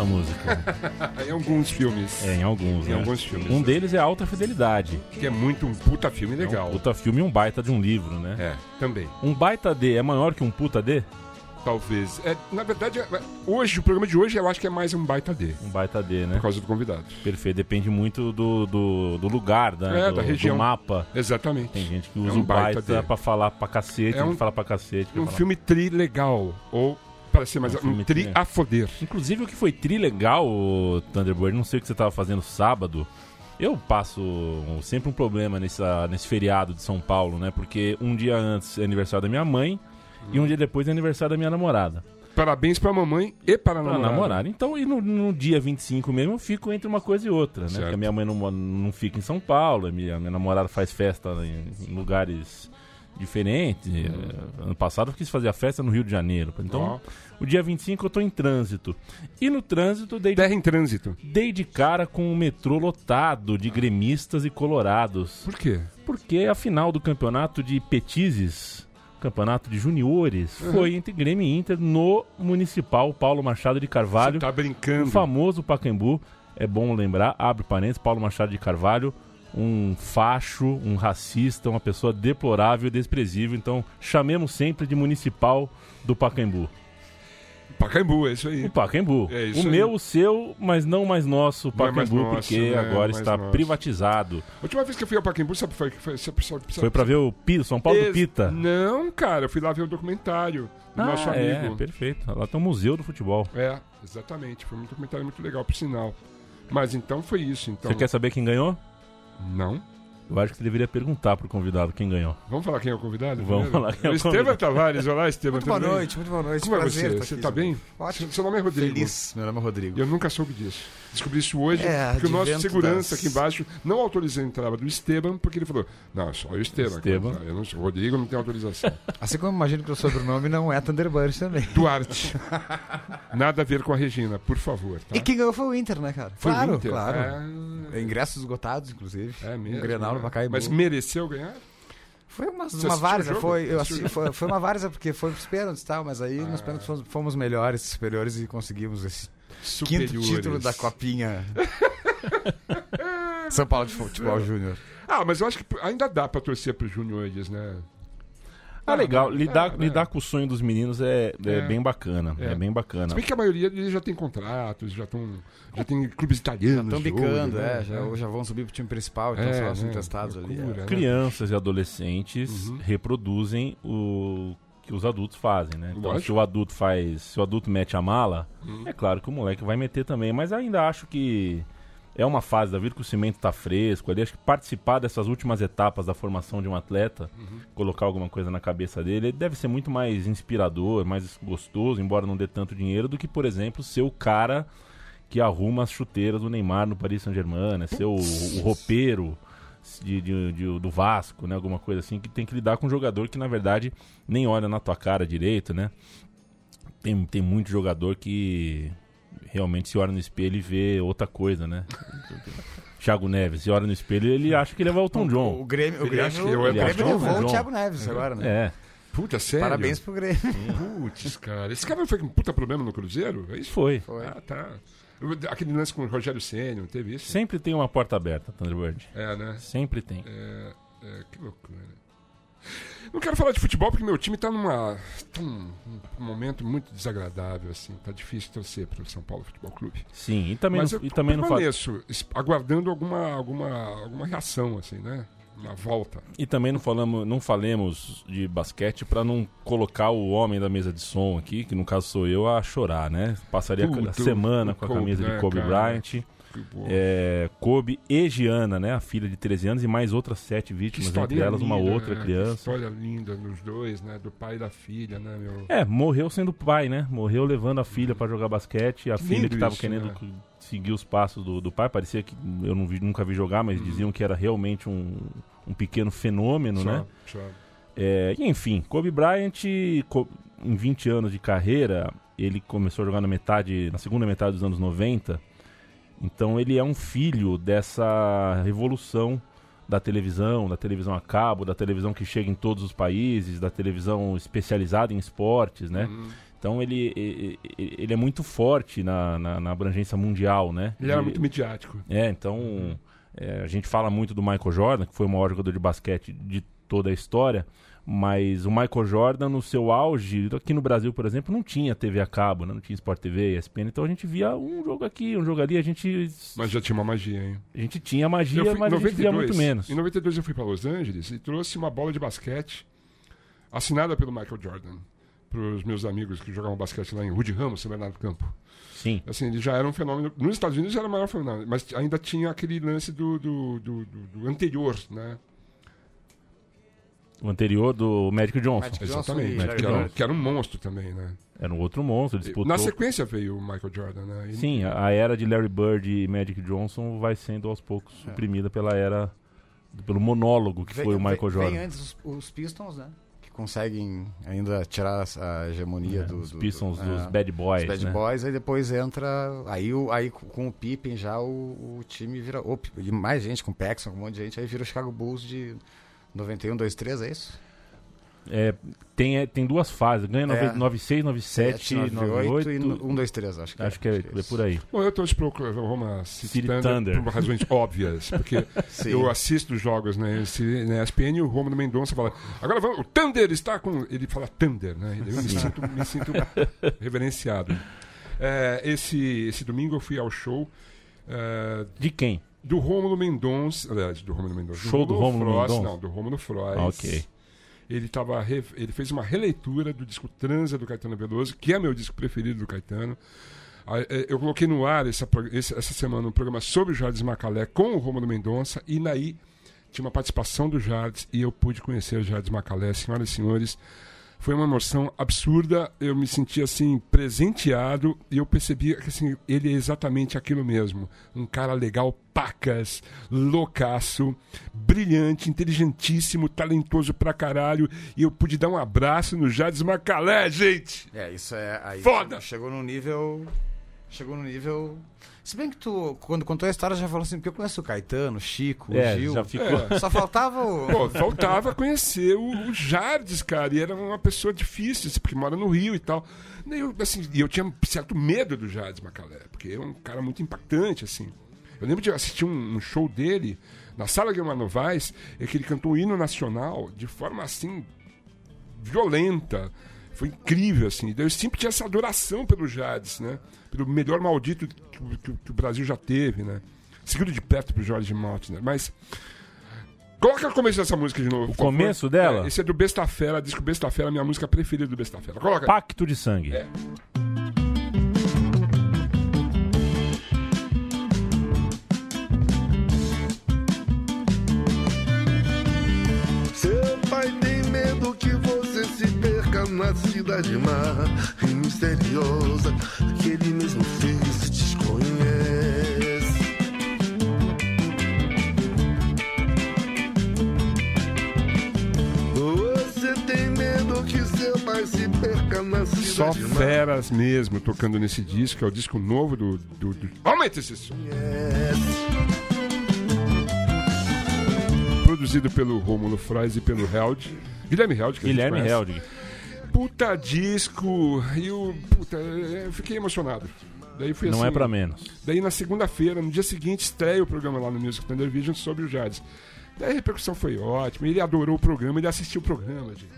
Essa música? em alguns filmes. É, em alguns, Em né? alguns filmes. Um deles é Alta Fidelidade. Que é muito um puta filme É legal. um puta filme e um baita de um livro, né? É, também. Um baita D é maior que um puta D? Talvez. É, na verdade, é- hoje, o programa de hoje, eu acho que é mais um baita D. Um baita D, né? Por causa do convidado. Perfeito, depende muito do, do, do lugar, né? É, do, da região. do mapa. Exatamente. Tem gente que É usa um o baita, baita D. pra falar pra cacete, É um- que falar pra cacete. quer Um filme tri legal. Ou, para ser mais. Um Um, filme tri a foder. Inclusive o que foi tri legal, Thunderbird, não sei o que você tava fazendo sábado. Eu passo sempre um problema nessa, nesse feriado de São Paulo, né? Porque um dia antes é aniversário da minha mãe e um dia depois é aniversário da minha namorada. Parabéns pra mamãe e para a Pra namorada. namorar. Então, e no, no dia 25 mesmo, eu fico entre uma coisa e outra, né? Certo. Porque a minha mãe não, não fica em São Paulo, a minha, minha namorada faz festa em, em lugares diferentes. Eh, Ano passado eu quis fazer a festa no Rio de Janeiro. Então, o dia 25 eu tô em trânsito. E no trânsito, dei de Terra em trânsito. dei de cara com o metrô lotado de gremistas e colorados. Por quê? Porque a final do campeonato de Petizes, campeonato de juniores, foi entre Grêmio e Inter no Municipal Paulo Machado de Carvalho, Você tá o brincando. famoso Pacaembu. É bom lembrar, abre parênteses, Paulo Machado de Carvalho, um facho, um racista, uma pessoa deplorável e desprezível. Então, chamemos sempre de Municipal do Pacaembu. Pacaembu, é isso aí. O Pacaembu. É o aí. meu, o seu, mas não mais nosso é Pacaembu, nosso, porque né? agora Mais está nosso. privatizado. A última vez que eu fui ao Pacaembu, sabe, foi, foi, sabe, sabe, Foi pra ver o Pi- São Paulo do Ex- Pita. Não, cara, eu fui lá ver o documentário do nosso é, amigo. perfeito. Lá tem um museu do futebol. É, exatamente. Foi um documentário muito legal, por sinal. Mas então foi isso. Então, Você quer saber quem ganhou? Não? Eu acho que você deveria perguntar pro convidado quem ganhou. Vamos falar quem é o convidado? Vamos primeiro? falar quem é o Estevam convidado. Tavares. Olá, Estevam. Muito boa noite, muito boa noite. Como é Prazer você? estar Você aqui, tá bem? Ótimo. Seu nome é Rodrigo. Feliz. Meu nome é Rodrigo. Eu nunca soube disso. Descobri isso hoje, É, porque o nosso segurança das- aqui embaixo não autorizou a entrada do Esteban, porque ele falou: Não, é só o Esteban. Esteban. Eu não sou o Rodrigo, não tem autorização. Assim como eu imagino que o sobrenome não é Thunderbird também. Duarte. Nada a ver com a Regina, por favor. Tá? E quem ganhou foi o Inter, né, cara? Foi o claro, Inter? claro. É, Ingressos esgotados, inclusive. é mesmo. Um Grenal no? Pacaembu. Mas mereceu ganhar? Foi uma, uma o várzea, foi, eu assisti, foi, foi uma várzea porque foi pros pênaltis e tal, mas aí Ah. nos pênaltis fomos, fomos melhores, superiores e conseguimos esse Superiores. quinto título da Copinha São Paulo de Futebol Júnior. Ah, mas eu acho que ainda dá pra torcer pros juniores, né? Ah, legal. né? Lidar, É, lidar né? com o sonho dos meninos é, é, É. bem bacana. É, É. bem bacana. Se bem que a maioria deles já tem contratos, já estão. Já tem clubes italianos. Estão de bicando, é, né? já, já vão subir pro time principal, então É, só os né? intestados ali. É. né? Crianças e adolescentes Uhum. reproduzem o que os adultos fazem, né? Então, Lógico. se o adulto faz, se o adulto mete a mala, Uhum. é claro que o moleque vai meter também, mas ainda acho que é uma fase da vida que o cimento tá fresco ali, acho que participar dessas últimas etapas da formação de um atleta, Uhum. colocar alguma coisa na cabeça dele, ele deve ser muito mais inspirador, mais gostoso, embora não dê tanto dinheiro, do que, por exemplo, ser o cara que arruma as chuteiras do Neymar no Paris Saint-Germain, né? Ser o, o roupeiro de, de- de- do Vasco, né? Alguma coisa assim, que tem que lidar com um jogador que, na verdade, nem olha na tua cara direito, né? tem, tem muito jogador que realmente se olha no espelho e vê outra coisa, né? Thiago Neves, se olha no espelho ele acha que ele é o Elton O John. Grêmio, o Ele acha Grêmio, que eu- o ele Grêmio levou João. o Thiago Neves agora, né? É, Puta, sério? Parabéns pro Grêmio. Putz, cara. Esse cara foi com um puta problema no Cruzeiro? É isso? foi. Foi. Ah, tá. Aquele lance com o Rogério Senna, não teve isso? Sempre tem uma porta aberta, Thunderbird. É, né? Sempre tem. É, é, que loucura. Não quero falar de futebol porque meu time tá numa. tá num, num momento muito desagradável, assim. Tá difícil torcer pro São Paulo Futebol Clube. Sim, e também Mas não, eu e também não fa- permaneço es- aguardando alguma, alguma, alguma reação, assim, né? Uma volta. E também não falamos, não falemos de basquete pra não colocar o homem da mesa de som aqui, que no caso sou eu, a chorar, né? Passaria a semana com a Kobe, camisa de Kobe cara? Bryant. Que. É, Kobe e Giana, né? A filha de 13 anos e mais outras sete Que vítimas, entre elas uma linda, outra né? Que criança. história linda nos dois, né? Do pai e da filha, né, meu? É, morreu sendo pai, né? Morreu levando a filha pra jogar basquete. A Que filha que tava isso, querendo né? que- seguir os passos do, do pai. Parecia que eu não vi- nunca vi jogar, mas diziam que era realmente um, um pequeno fenômeno, Só, né? só. É, e enfim, Kobe Bryant, em 20 anos de carreira, ele começou a jogar na metade, na segunda metade dos anos 90. Então ele é um filho dessa revolução da televisão, da televisão a cabo, da televisão que chega em todos os países, da televisão especializada em esportes, né? Hum. Então ele, e- e- ele é muito forte na, na, na abrangência mundial, né? Ele era De- muito midiático. é, então é, a gente fala muito do Michael Jordan, que foi o maior jogador de basquete de toda a história, mas o Michael Jordan, no seu auge, aqui no Brasil, por exemplo, não tinha TV a cabo, né? não tinha Sport TV, ESPN, então a gente via um jogo aqui, um jogo ali, a gente, Mas já tinha uma magia, hein? a gente tinha magia, fui- mas a gente via muito menos. Em 92 eu fui para Los Angeles e trouxe uma bola de basquete assinada pelo Michael Jordan para os meus amigos que jogavam basquete lá em Rudy Ramos, São Bernardo do Campo. Sim, Assim, ele já era um fenômeno. Nos Estados Unidos já era o maior fenômeno, mas ainda tinha aquele lance do, do, do, do- do anterior, né? O anterior do Magic Johnson. Magic Johnson Exatamente. e Que era, um- que era um monstro também, né? Era um outro monstro, disputou... Na sequência veio o Michael Jordan, né? E- Sim, a, era de Larry Bird e Magic Johnson vai sendo aos poucos É. suprimida pela era, pelo monólogo que Vem- foi o vem- Michael Jordan. Vem antes os, os Pistons, né? Que conseguem ainda tirar a hegemonia É, do, os do- Pistons do- dos é, Bad Boys, os Bad né? Boys, aí depois entra. Aí, o, aí com o Pippen já o, o time vira. O, e mais gente, com o Paxson, com um monte de gente, aí vira o Chicago Bulls de 91, 23, é isso? É, tem, é, tem duas fases, ganha É. 96, 97, 98, e no- 1, 2, 3, acho que acho que é, é por aí. Bom, eu torço pro Oklahoma City, City Thunder, Thunder. por razões óbvias, porque eu assisto os jogos na, ES- na ESPN e o Romulo Mendonça fala agora vamos, o Thunder está com... Ele fala Thunder, né? Eu me sinto, me sinto reverenciado. É, esse, esse domingo eu fui ao show é, De quem? Do Rômulo Mendonça, aliás, do Rômulo Mendonça. Show do Rômulo Mendonça? Não, do Rômulo Frost. Ah, ok. Ele, tava re- ele fez uma releitura do disco Transa do Caetano Veloso, que é meu disco preferido do Caetano. Ah, eh, Eu coloquei no ar essa, essa semana um programa sobre o Jardim Macalé com o Rômulo Mendonça, e naí tinha uma participação do Jardim e eu pude conhecer o Jardim Macalé. Senhoras e senhores, foi uma emoção absurda. Eu me senti assim presenteado e eu percebi que assim, ele é exatamente aquilo mesmo, um cara legal, pacas, loucaço, brilhante, inteligentíssimo, talentoso pra caralho. E eu pude dar um abraço no Jades Macalé, gente. É, isso é. Aí Foda! Chegou num nível. Chegou num nível. Se bem que tu, quando contou a história, já falou assim, porque eu conheço o Caetano, o Chico, É, o Gil. já ficou. É. Só faltava o. Pô, faltava conhecer o, o Jardes, cara, e era uma pessoa difícil, assim, porque mora no Rio e tal. E eu, assim, eu tinha certo medo do Jardes Macalé, porque é um cara muito impactante, assim. Eu lembro de assistir um, um show dele na Sala Guilherme Novaes, é que ele cantou o hino nacional de forma, assim, violenta. Foi incrível, assim. Eu sempre tinha essa adoração pelo Jades, né? Pelo melhor maldito que, o- que o- que o Brasil já teve, né? Seguido de perto pro Jorge Maltner. Mas Coloca o começo dessa música de novo. favor. começo dela? É, esse é do Besta Fera, disco Besta Fera, minha música preferida do Besta Fera. Coloca. Pacto de sangue. É. Seu pai tem medo que você se perca na cidade má e misteriosa que ele mesmo fez e desconhece. Você tem medo que seu pai se perca na cidade só feras mesmo tocando nesse disco, é o disco novo do. do, do... Aumenta esse som! Produzido pelo Rômulo Fraz e pelo Held. Guilherme Held, que a gente Guilherme. Held. Puta disco! E eu, puta, eu fiquei emocionado. Daí foi Não assim, é pra menos. Daí na segunda-feira, no dia seguinte, estreia o programa lá no Music Thunder Vision sobre o Jades. Daí a repercussão foi ótima, ele adorou o programa, ele assistiu o programa, gente.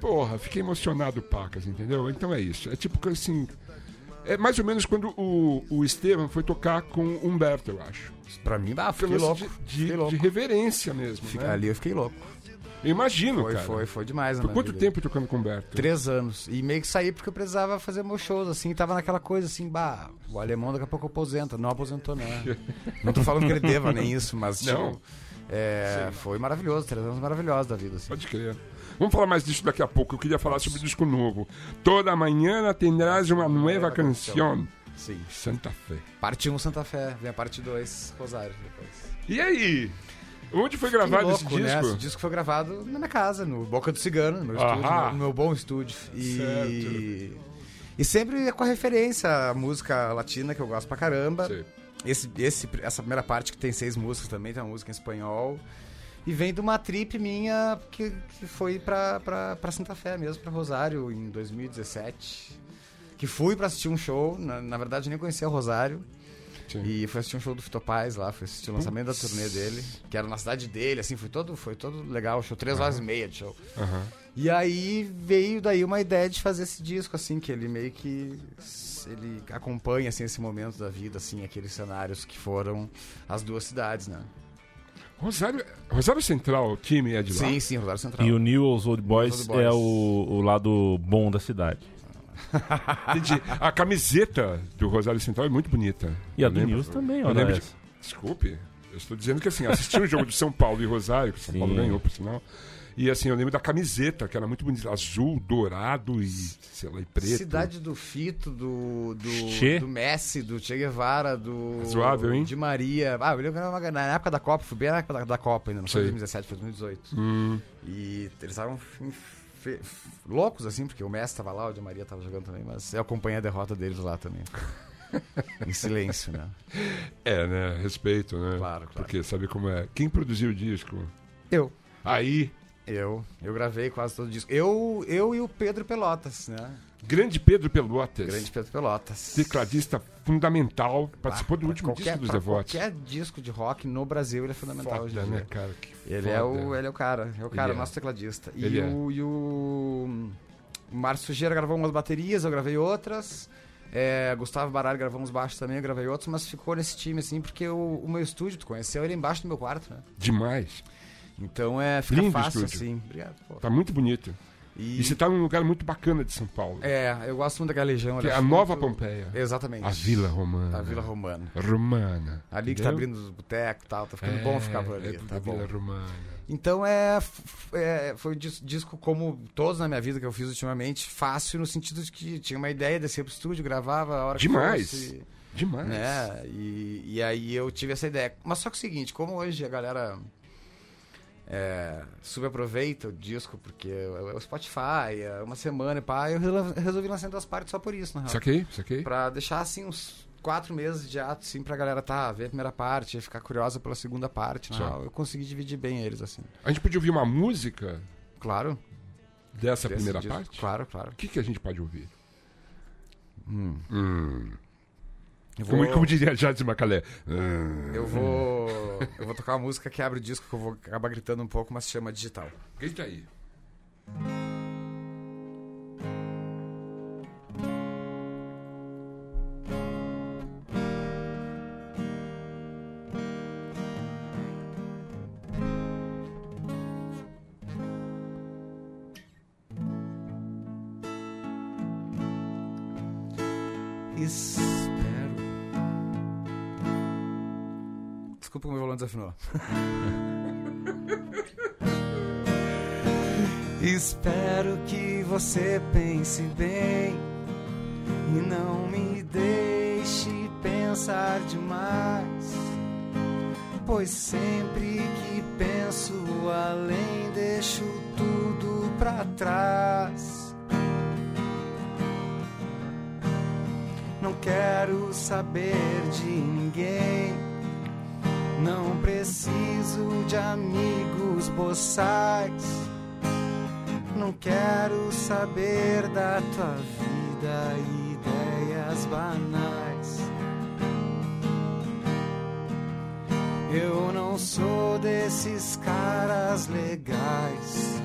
Porra, fiquei emocionado, pacas, entendeu? Então é isso. É tipo que assim. É mais ou menos quando o, o Estevam foi tocar com o Humberto, eu acho. Pra mim, ah, Foi fiquei louco. lance de, fiquei de, louco. de reverência mesmo. Fica- Né? Ali eu fiquei louco. Eu imagino, Foi, cara. foi, foi demais, Por quanto tempo tocando com o Humberto? Três anos. E meio que saí porque eu precisava fazer meus shows, assim. Tava naquela coisa assim, bah, o alemão daqui a pouco aposenta. Não aposentou, né? Não tô falando que ele deva nem isso, mas tipo, Não. é, foi maravilhoso. Três anos maravilhosos da vida, assim. Pode crer. Vamos falar mais disso daqui a pouco. Eu queria falar sobre o disco novo. Toda manhã tendrás uma nova canção. Sim. Santa Fé. Parte 1 Santa Fé, vem a parte 2 Rosário depois. E aí? Onde foi gravado louco, esse né? disco? Esse disco foi gravado na minha casa, no Boca do Cigano, no meu estúdio, no, no meu bom estúdio. E, e sempre com a referência à música latina, que eu gosto pra caramba. Sei. Esse, esse, essa primeira parte que tem seis músicas também, tem uma música em espanhol. E vem de uma trip minha que, que foi pra, pra, pra Santa Fé mesmo, pra Rosário, em 2017. Que fui pra assistir um show, na, na verdade nem conhecia o Rosário. Sim. E fui assistir um show do Fito Paz lá, fui assistir o lançamento da turnê dele, que era na cidade dele, assim, foi todo, foi todo legal, show, três horas e meia de show. Aham. E aí veio daí uma ideia de fazer esse disco, assim, que ele meio que ele acompanha assim esse momento da vida, assim, aqueles cenários que foram as duas cidades, né? Rosário, Rosário Central, o time é de lá? Sim, sim, Rosário Central. E o Newell's Old Boys, Old Boys. é o, o lado bom da cidade. Entendi. A camiseta do Rosário Central é muito bonita. E a Eu do lembro- Newell's também, olha de-. Desculpe, eu estou dizendo que assim, assisti um jogo de São Paulo e Rosário, que São Sim. Paulo ganhou, por sinal. E assim, eu lembro da camiseta, que era muito bonita, azul, dourado e, sei lá, e preto. Cidade do Fito, do, do, Che. do Messi, do Che Guevara, do. Hein? De Maria. Ah, eu lembro que na época da Copa, fui bem na época da, da Copa ainda, não foi Sei. 2017, foi 2018. Hum, E eles estavam fe- loucos, assim, porque o Messi tava lá, o Di Maria tava jogando também, mas eu acompanhei a derrota deles lá também. em silêncio, né? é, né? Respeito, né? Claro, claro. Porque sabe como é? Quem produziu o disco? Eu. Aí, Eu. Eu gravei quase todo o disco. Eu, eu e o Pedro Pelotas, né? Grande Pedro Pelotas. Grande Pedro Pelotas. Tecladista fundamental, participou do Pra último qualquer- disco dos Devotos. Qualquer disco de rock no Brasil ele é fundamental hoje Foda, em né, dia. cara? Que Ele é, o, foda. ele é o cara, é o cara, é. nosso tecladista. E Ele é. o, e o Márcio Sujeira gravou umas baterias, eu gravei outras. É, Gustavo Baralho gravou uns baixos também, eu gravei outros, mas ficou nesse time, assim, porque o, o meu estúdio, tu conheceu ele embaixo do meu quarto, né? Demais. Então é, fica Lindo fácil, estúdio. assim. Obrigado, pô. Tá muito bonito. E, E você tá num lugar muito bacana de São Paulo. É, eu gosto muito daquela região. que é a Nova muito- Pompeia. Exatamente. A Vila Romana. A Vila Romana. Romana. Ali que tá Entendeu? abrindo os botecos e tal, tá ficando É, bom ficar por ali, é tá a bom. Vila Romana. Então é, é, foi um dis- disco como todos na minha vida que eu fiz ultimamente, fácil no sentido de que tinha uma ideia, descia pro estúdio, gravava a hora Demais. que fosse, Demais. né? E, e aí eu tive essa ideia. Mas só que é o seguinte, como hoje a galera é, subaproveita o disco, porque é o Spotify, é uma semana e pá, eu resol- resolvi lançar em duas partes só por isso, na real. Saquei, saquei. Pra deixar assim uns quatro meses de ato, assim, pra galera tá, ver a primeira parte, ficar curiosa pela segunda parte. Na real, eu consegui dividir bem eles, assim. A gente podia ouvir uma música Claro. dessa primeira disco. parte? Claro, claro. O que, que a gente pode ouvir? Hum. Hum. Eu vou, Como, como diria Jades Macalé? Eu vou. Eu vou tocar uma música que abre o disco, que eu vou acabar gritando um pouco, mas se chama Digital. Grita aí. Espero. Desculpa o meu violão desafinou. Espero que você pense bem e não me deixe pensar demais. Pois sempre que penso além, deixo tudo pra trás. quero saber de ninguém. Não preciso de amigos boçais. Não quero saber da tua vida e ideias banais. Eu não sou desses caras legais,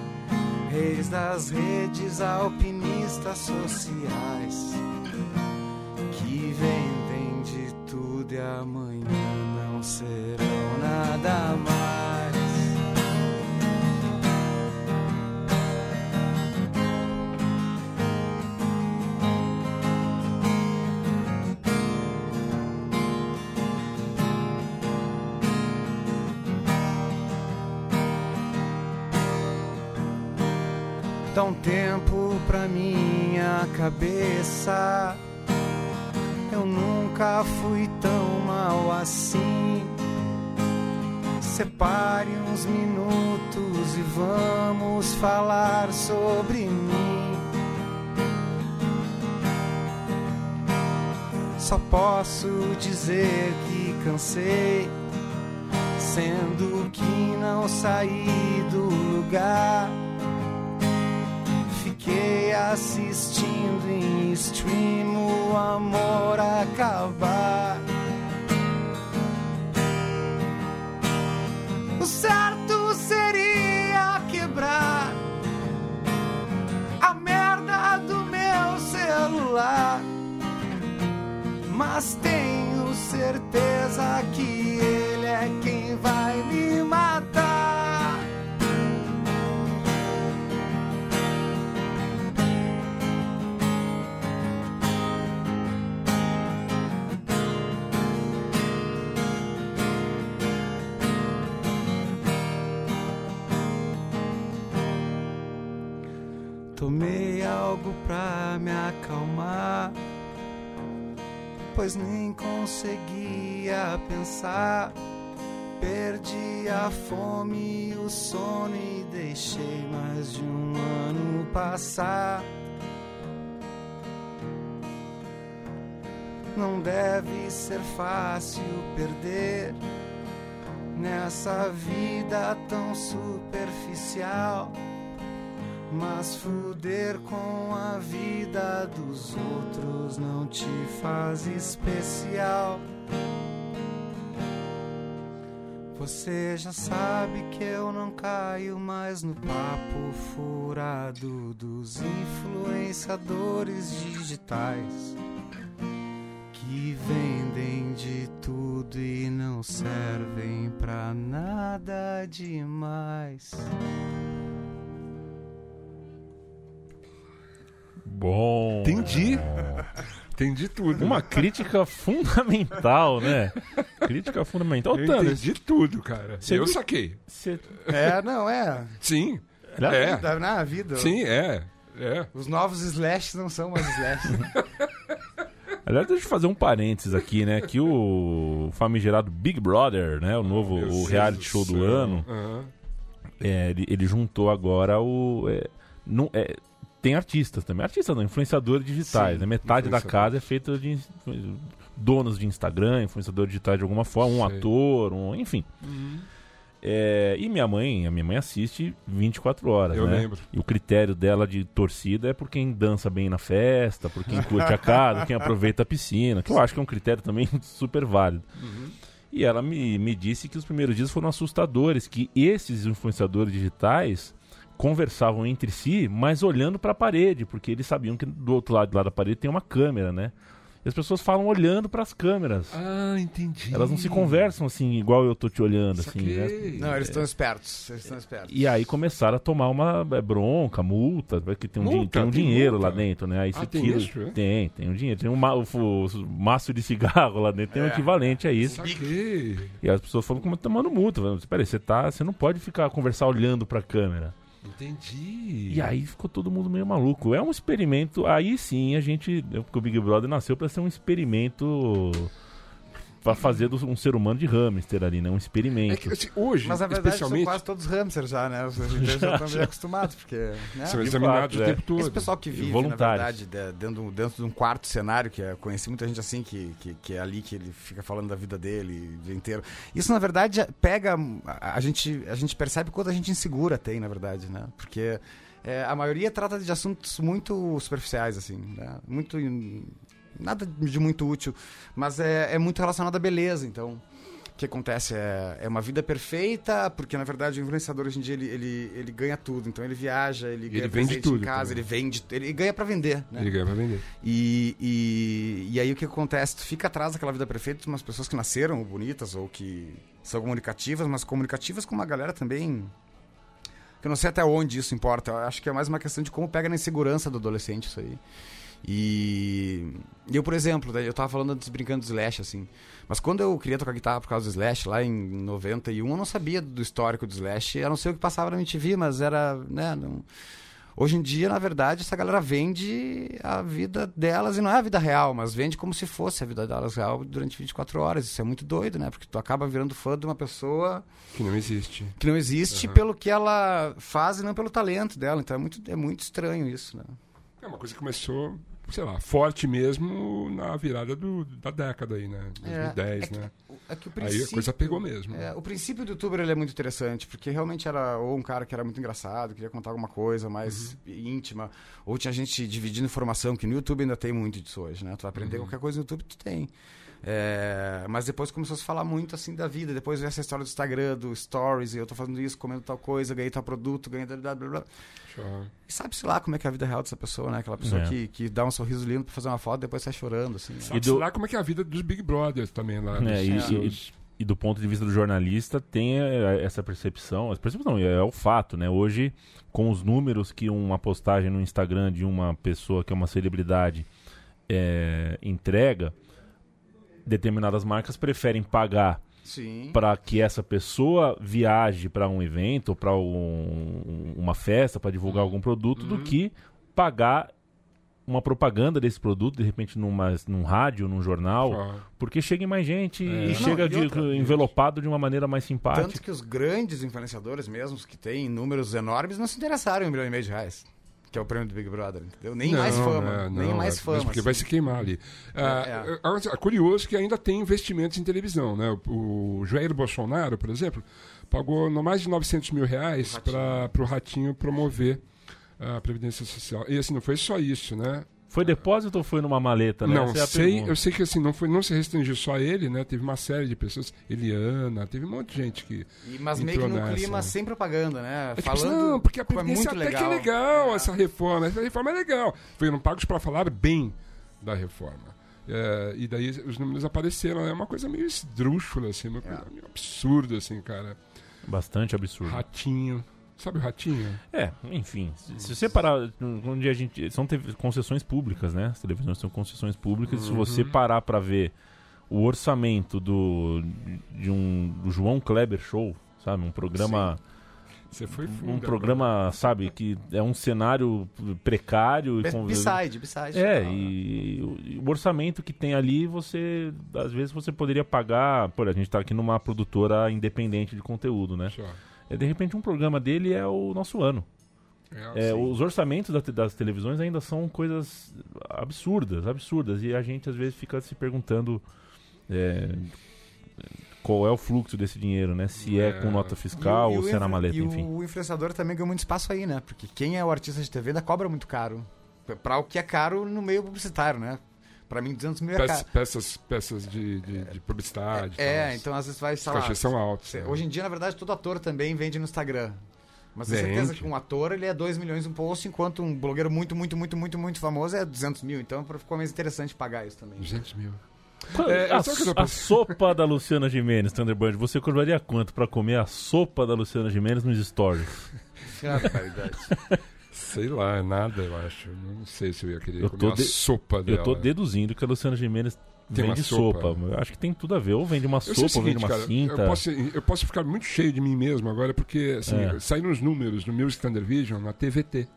reis das redes alpinistas sociais, que vendem de tudo e amanhã serão nada. Dá um tempo pra minha cabeça. Eu nunca fui tão mal assim. Separe uns minutos e vamos falar sobre mim. Só posso dizer que cansei, sendo que não saí do lugar. Fiquei assistindo em stream o amor acabar. Mas tenho certeza que ele é quem vai me matar. Tomei algo pra me acalmar, pois nem conseguia pensar. Perdi a fome e o sono e deixei mais de um ano passar. Não deve ser fácil perder nessa vida tão superficial. Mas fuder com a vida dos outros não te faz especial. Você já sabe que eu não caio mais no papo furado dos influenciadores digitais que vendem de tudo e não servem pra nada demais. Bom. Entendi. Entendi tudo. Uma crítica fundamental, né? crítica fundamental. Eu Tano, entendi tudo, cara. Você eu saquei. você- É, não, é. Sim. Aliás, É. Da- Na vida. Sim, é. É. Os novos slashes não são mais slashes. né? Aliás, deixa eu fazer um parênteses aqui, né? Que o famigerado Big Brother, né? O novo Meu o reality show do céu. ano. Aham. É, ele, ele juntou agora o. é, não, é, tem artistas também. Artistas não, influenciadores digitais. Sim, né? Metade da casa é feita de donos de Instagram, influenciadores digitais de alguma forma, um Sei. ator, um, enfim. É, e minha mãe, a minha mãe assiste 24 horas, Eu né? lembro. E o critério dela de torcida é por quem dança bem na festa, por quem curte a casa, quem aproveita a piscina, que eu acho que é um critério também super válido. E ela me, me disse que os primeiros dias foram assustadores, que esses influenciadores digitais conversavam entre si, mas olhando para a parede, porque eles sabiam que do outro lado, lá da parede tem uma câmera, né? E as pessoas falam olhando para as câmeras. Ah, entendi. Elas não se conversam assim, igual eu tô te olhando, assim, né? Não, eles estão espertos. Eles estão espertos. E aí começaram a tomar uma é, bronca, multa, porque tem um, din- Multa? tem um Tem dinheiro multa? lá dentro, né? Aí Ah, você tem tira- isso, é? Tem, tem um dinheiro. Tem um ma- o, o maço de cigarro lá dentro, tem um equivalente a isso. Saquei. E as pessoas falam como tomando multa. Falando, Peraí, você tá. Você não pode ficar conversar olhando pra câmera. Entendi. E aí ficou todo mundo meio maluco. É um experimento. Aí sim a gente. Porque o Big Brother nasceu pra ser um experimento pra fazer do- um ser humano de hamster ali, né? Um É experimento. que, assim, hoje, Mas na verdade são especialmente, quase todos hamsters já, né? Os brasileiros já estão já acostumados, porque. Né? são De examinados fato, o é. tempo todo. Esse pessoal que vive, na verdade, de- dentro, dentro de um quarto cenário, que é, conheci muita gente assim, que, que, que é ali que ele fica falando da vida dele o dia inteiro. Isso, na verdade, pega. A, a gente, a gente percebe quanto a gente insegura tem, na verdade, né? Porque é, a maioria trata de assuntos muito superficiais, assim, né? Muito. Nada de muito útil, mas é, é muito relacionado à beleza, então. O que acontece é, é uma vida perfeita, porque na verdade o influenciador hoje em dia ele, ele, ele ganha tudo. Então ele viaja, ele ganha vende presente tudo em casa, também. ele vende, ele ganha pra vender, né? Ele ganha pra vender. E, e, e aí o que acontece? Tu fica atrás daquela vida perfeita de umas pessoas que nasceram bonitas ou que são comunicativas, mas comunicativas com uma galera também. Que eu não sei até onde isso importa. Eu acho que é mais uma questão de como pega na insegurança do adolescente isso aí. E eu, por exemplo, daí eu tava falando antes brincando do Slash, assim. Mas quando eu queria tocar guitarra por causa do Slash, lá em 91, eu não sabia do histórico do Slash. A não ser o que passava na MTV, mas era, né, não... Hoje em dia, na verdade, essa galera vende a vida delas, e não é a vida real, mas vende como se fosse a vida delas real durante 24 horas. Isso é muito doido, né? Porque tu acaba virando fã de uma pessoa Que não existe. que não existe Uhum. pelo que ela faz e não pelo talento dela. Então é muito, é muito estranho isso, né? É uma coisa que começou, sei lá, forte mesmo na virada do, da década aí, né? É, 2010, é que- né? É que o Aí a princípio- coisa pegou mesmo. É, o princípio do youtuber ele é muito interessante, porque realmente era ou um cara que era muito engraçado, queria contar alguma coisa mais Uhum. íntima, ou tinha gente dividindo informação, que no YouTube ainda tem muito disso hoje, né? Tu vai aprender Uhum. qualquer coisa no YouTube, tu tem. É, mas depois começou a se falar muito assim da vida, depois veio essa história do Instagram, do Stories, e eu tô fazendo isso, comendo tal coisa, ganhei tal produto, ganhei blá blá blá. E sabe-se lá como é que é a vida real dessa pessoa, né? Aquela pessoa É. que, que dá um sorriso lindo pra fazer uma foto e depois sai chorando, assim. né? Sabe-se do- lá como é que é a vida dos Big Brothers também lá. É, dos- e- e- E do ponto de vista do jornalista, tem eh, essa percepção. Essa percepção não, é o fato, né? Hoje, com os números que uma postagem no Instagram de uma pessoa que é uma celebridade entrega, determinadas marcas preferem pagar para que essa pessoa viaje para um evento, para um, uma festa, para divulgar algum produto, do que pagar uma propaganda desse produto, de repente numa, num rádio, num jornal, porque chega em mais gente É. e Não, chega e de- outra, envelopado de uma maneira mais simpática. Tanto que os grandes influenciadores mesmos, que têm números enormes, não se interessaram em um milhão e meio de reais. Que é o prêmio do Big Brother, entendeu? Nem Não, mais fama. é, nem não, mais é, fama. Porque assim. vai se queimar ali. Ah, É, agora, É curioso que ainda tem investimentos em televisão. Né? O, o Jair Bolsonaro, por exemplo, pagou mais de 900 mil reais para o Ratinho promover a Previdência Social. E assim, não foi só isso, né? Foi depósito ou foi numa maleta? Né? Não é sei, eu sei que assim, não, foi, não se restringiu só a ele, né? Teve uma série de pessoas, Eliana, teve um monte de gente que. E- mas meio que nessa, clima né? sem propaganda, né? É tipo, Falando. não, porque a é Previdência muito até que é legal. legal, É. essa reforma. Essa reforma é legal. Foram pagos para falar bem da reforma. É, e daí os números apareceram. É uma coisa meio esdrúxula, assim, uma coisa meio absurda, assim, cara. Bastante absurdo. Ratinho. Sabe o ratinho? É, enfim. Se, se você parar. Onde a gente. São concessões públicas, né? As televisões são concessões públicas. Se você parar pra ver o orçamento do. de um do João Kleber Show, sabe? Um programa. Você foi Um fundo. programa, sabe, que é um cenário precário e Be- com- Beside, beside. É, tal, né? e o- e o orçamento que tem ali, você. Às vezes você poderia pagar. Por a gente tá aqui numa produtora independente de conteúdo, né? Só. É, de repente um programa dele é o nosso ano. É, É, os orçamentos da te- das televisões ainda são coisas absurdas, absurdas. E a gente às vezes fica se perguntando é, qual é o fluxo desse dinheiro, né? Se é, É. com nota fiscal E ou e se é na maleta, e enfim. o influenciador também ganhou muito espaço aí, né? Porque quem é o artista de TV ainda cobra muito caro. Pra o que é caro no meio publicitário, né? Pra mim, 200 mil é Peças, caro. peças, peças de, de, de publicidade. É, tal. então às vezes vai, Os sei lá, cachês são altos. Né? Hoje em dia, na verdade, todo ator também vende no Instagram. Mas tenho Vende. certeza que um ator ele é 2 milhões um post, enquanto um blogueiro muito, muito, muito, muito, muito famoso é 200 mil. Então ficou mais interessante pagar isso também. 200 mil. É, a, eu tô a pensando? sopa da Luciana Gimenez, Thunderbird, você cobraria quanto pra comer a sopa da Luciana Gimenez nos stories? Barbaridade. Sei lá, nada, eu acho. Não sei se eu ia querer Eu comer uma de- sopa dela. Eu tô deduzindo que a Luciana Gimenez Tem vende sopa. sopa. Eu acho que tem tudo a ver. Ou vende uma Eu sopa, o ou seguinte, vende uma cara, cinta. eu posso, eu posso ficar muito cheio de mim mesmo agora, porque assim, É. saíram os números do Music Thunder Vision na TVT,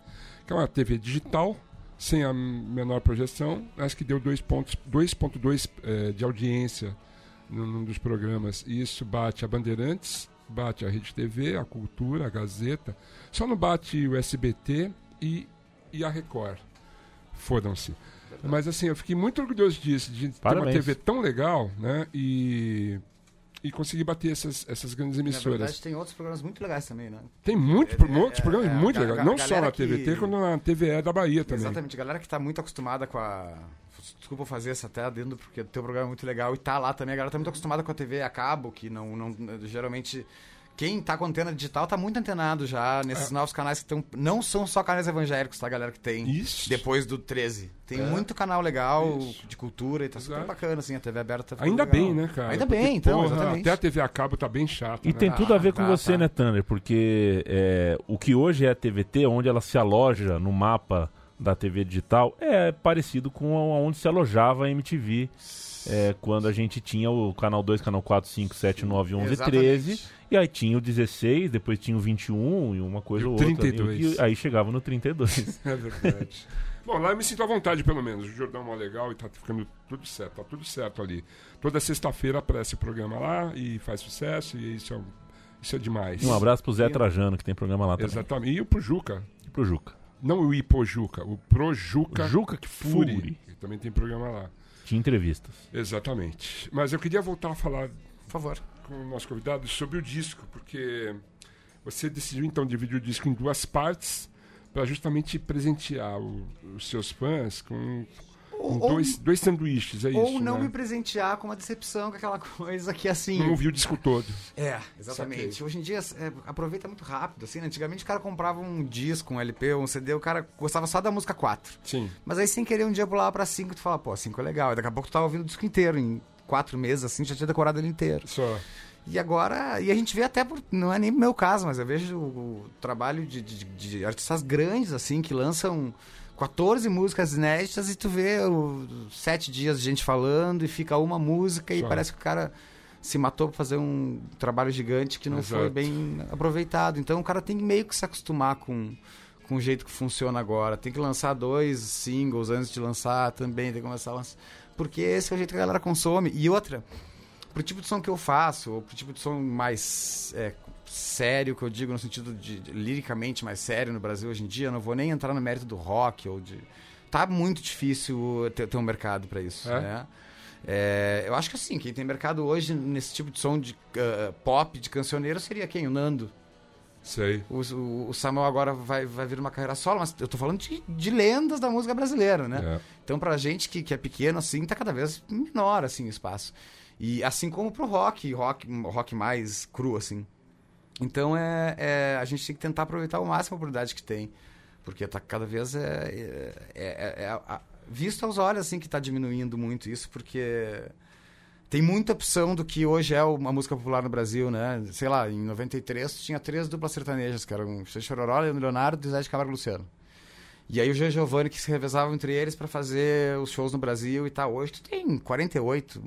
que é uma TV digital, sem a menor projeção, acho que deu 2.2 eh, de audiência num, num dos programas. E isso bate a Bandeirantes, bate a Rede TV, a Cultura, a Gazeta. Só não bate o SBT e, e a Record. Fodam-se. Mas assim, eu fiquei muito orgulhoso disso, de ter uma Parabéns. TV tão legal, né? E, e conseguir bater essas, essas grandes Na emissoras. verdade, tem outros programas muito legais também, né? Tem muito, É, muitos é, programas é, muito legais. Não só na que- TVT, como na TVE da Bahia também. Exatamente. Galera que tá muito acostumada com a. Desculpa fazer essa até adendo, porque o teu programa é muito legal e tá lá também. A galera tá muito acostumada com a TV a cabo, que não. não geralmente. Quem tá com antena digital tá muito antenado já nesses novos canais que estão. Não são só canais evangélicos, tá, galera? Que tem. Isso. Depois do 13. Tem É. muito canal legal Isso. de cultura e tá super Exato. bacana, assim, a TV aberta. ficou Ainda legal. bem, né, cara? Ainda Porque, bem, então, porra, exatamente. Até a TV a cabo tá bem chata. E né? tem tudo a ver com Ah, você, tá. né, Thunder? Porque é, o que hoje é a TVT, onde ela se aloja no mapa da TV digital, é parecido com onde se alojava a MTV. É, quando a gente tinha o canal 2, canal 4, 5, 7, 9, 11 Exatamente. 13. E aí tinha o 16, depois tinha o 21 e uma coisa E ou outra. ali, 32. e aí chegava no 32. É verdade. Bom, lá eu me sinto à vontade, pelo menos. O Jordão é mó legal e tá ficando tudo certo, tá tudo certo ali. Toda sexta-feira aparece o programa lá e faz sucesso, e isso é, isso é demais. um abraço pro Zé Trajano, que tem programa lá também. Exatamente. E pro Juca. E pro Juca. Não o Ipojuca, o Projuca Juca que Fury. Fury. que também tem programa lá. Tinha entrevistas. Exatamente. Mas eu queria voltar a falar Por favor. com o nosso convidado sobre o disco, porque você decidiu então dividir o disco em duas partes para justamente presentear o- os seus fãs com, com Ou- dois, dois sanduíches, é isso? Ou não né? me presentear com uma decepção, com aquela coisa que assim. Não ouvi o disco todo. É, exatamente. Hoje em dia é, aproveita muito rápido, assim. né? Antigamente o cara comprava um disco, um LP, um CD, o cara gostava só da música 4. Sim. Mas aí sem querer um dia pulava pra 5 tu fala, pô, 5 é legal. E daqui a pouco tu tava ouvindo o disco inteiro, em 4 meses, assim, já tinha decorado ele inteiro. Só. E agora, e a gente vê até, por, não é nem o meu caso, mas eu vejo o, o trabalho de, de- de artistas grandes, assim, que lançam 14 músicas inéditas e tu vê o, sete dias de gente falando e fica uma música e Só. parece que o cara se matou pra fazer um trabalho gigante que não foi Exato. bem aproveitado. Então o cara tem meio que se acostumar com, com o jeito que funciona agora. Tem que lançar dois singles antes de lançar também, tem que começar a lançar. Porque esse é o jeito que a galera consome. E outra, pro tipo de som que eu faço, ou pro tipo de som mais é, sério, que eu digo no sentido de, de liricamente mais sério no Brasil hoje em dia, eu não vou nem entrar no mérito do rock ou de. Tá muito difícil ter, ter um mercado pra isso, É? né? É, eu acho que assim, quem tem mercado hoje nesse tipo de som de ah, pop, de cancioneiro, seria quem? O Nando. Sei. O, o- o Samuel agora vai, vai vir uma carreira solo, mas eu tô falando de, de lendas da música brasileira, né? É. Então, pra gente que, que é pequeno, assim, tá cada vez menor, assim, o espaço. E assim como pro rock, rock, rock mais cru, assim. Então, é, é- a gente tem que tentar aproveitar o máximo a oportunidade que tem. Porque tá cada vez... É, é, é- é- a- visto aos olhos, assim, que tá diminuindo muito isso, porque... Tem muita opção do que hoje é uma música popular no Brasil, né? Sei lá, em 93 tinha três duplas sertanejas, que eram Xixi Chororó, Leonardo e Zé de Camargo Luciano. E aí o Jean Giovanni que se revezavam entre eles pra fazer os shows no Brasil e tal. Hoje tu tem 48,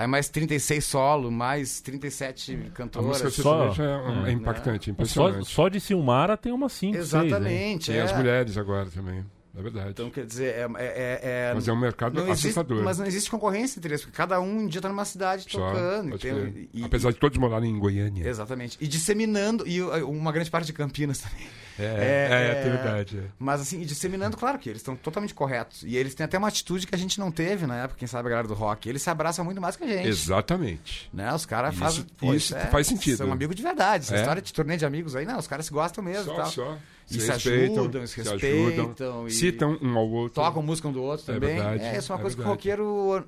aí mais 36 solo, mais 37 A música cantoras. sertaneja Só- é, é é. impactante, Só, impressionante. só de Silmara tem umas 5, 6. Exatamente, Tem é. as mulheres agora também. É verdade. Então, quer dizer, é... é, é- é- Mas é um mercado não existe, assustador. mas não existe concorrência entre eles, porque cada um um dia tá numa cidade Só, tocando. e tem- e- Apesar de todos morarem em Goiânia. Exatamente. E disseminando, e uh, uma grande parte de Campinas também. É, É, é, é verdade. é. Mas assim, e disseminando, claro que eles estão totalmente corretos. E eles têm até uma atitude que a gente não teve na época, quem sabe a galera do rock. Eles se abraçam muito mais que a gente. Exatamente. Né? Os caras fazem. isso faz sentido. São amigos de verdade. Essa É. história de turnê de amigos aí, não, os caras se gostam mesmo Só, tal. só. E se ajudam, se respeitam, e- Citam um ao outro. Tocam música um do outro É também. verdade, é, isso é uma é coisa verdade. que o roqueiro.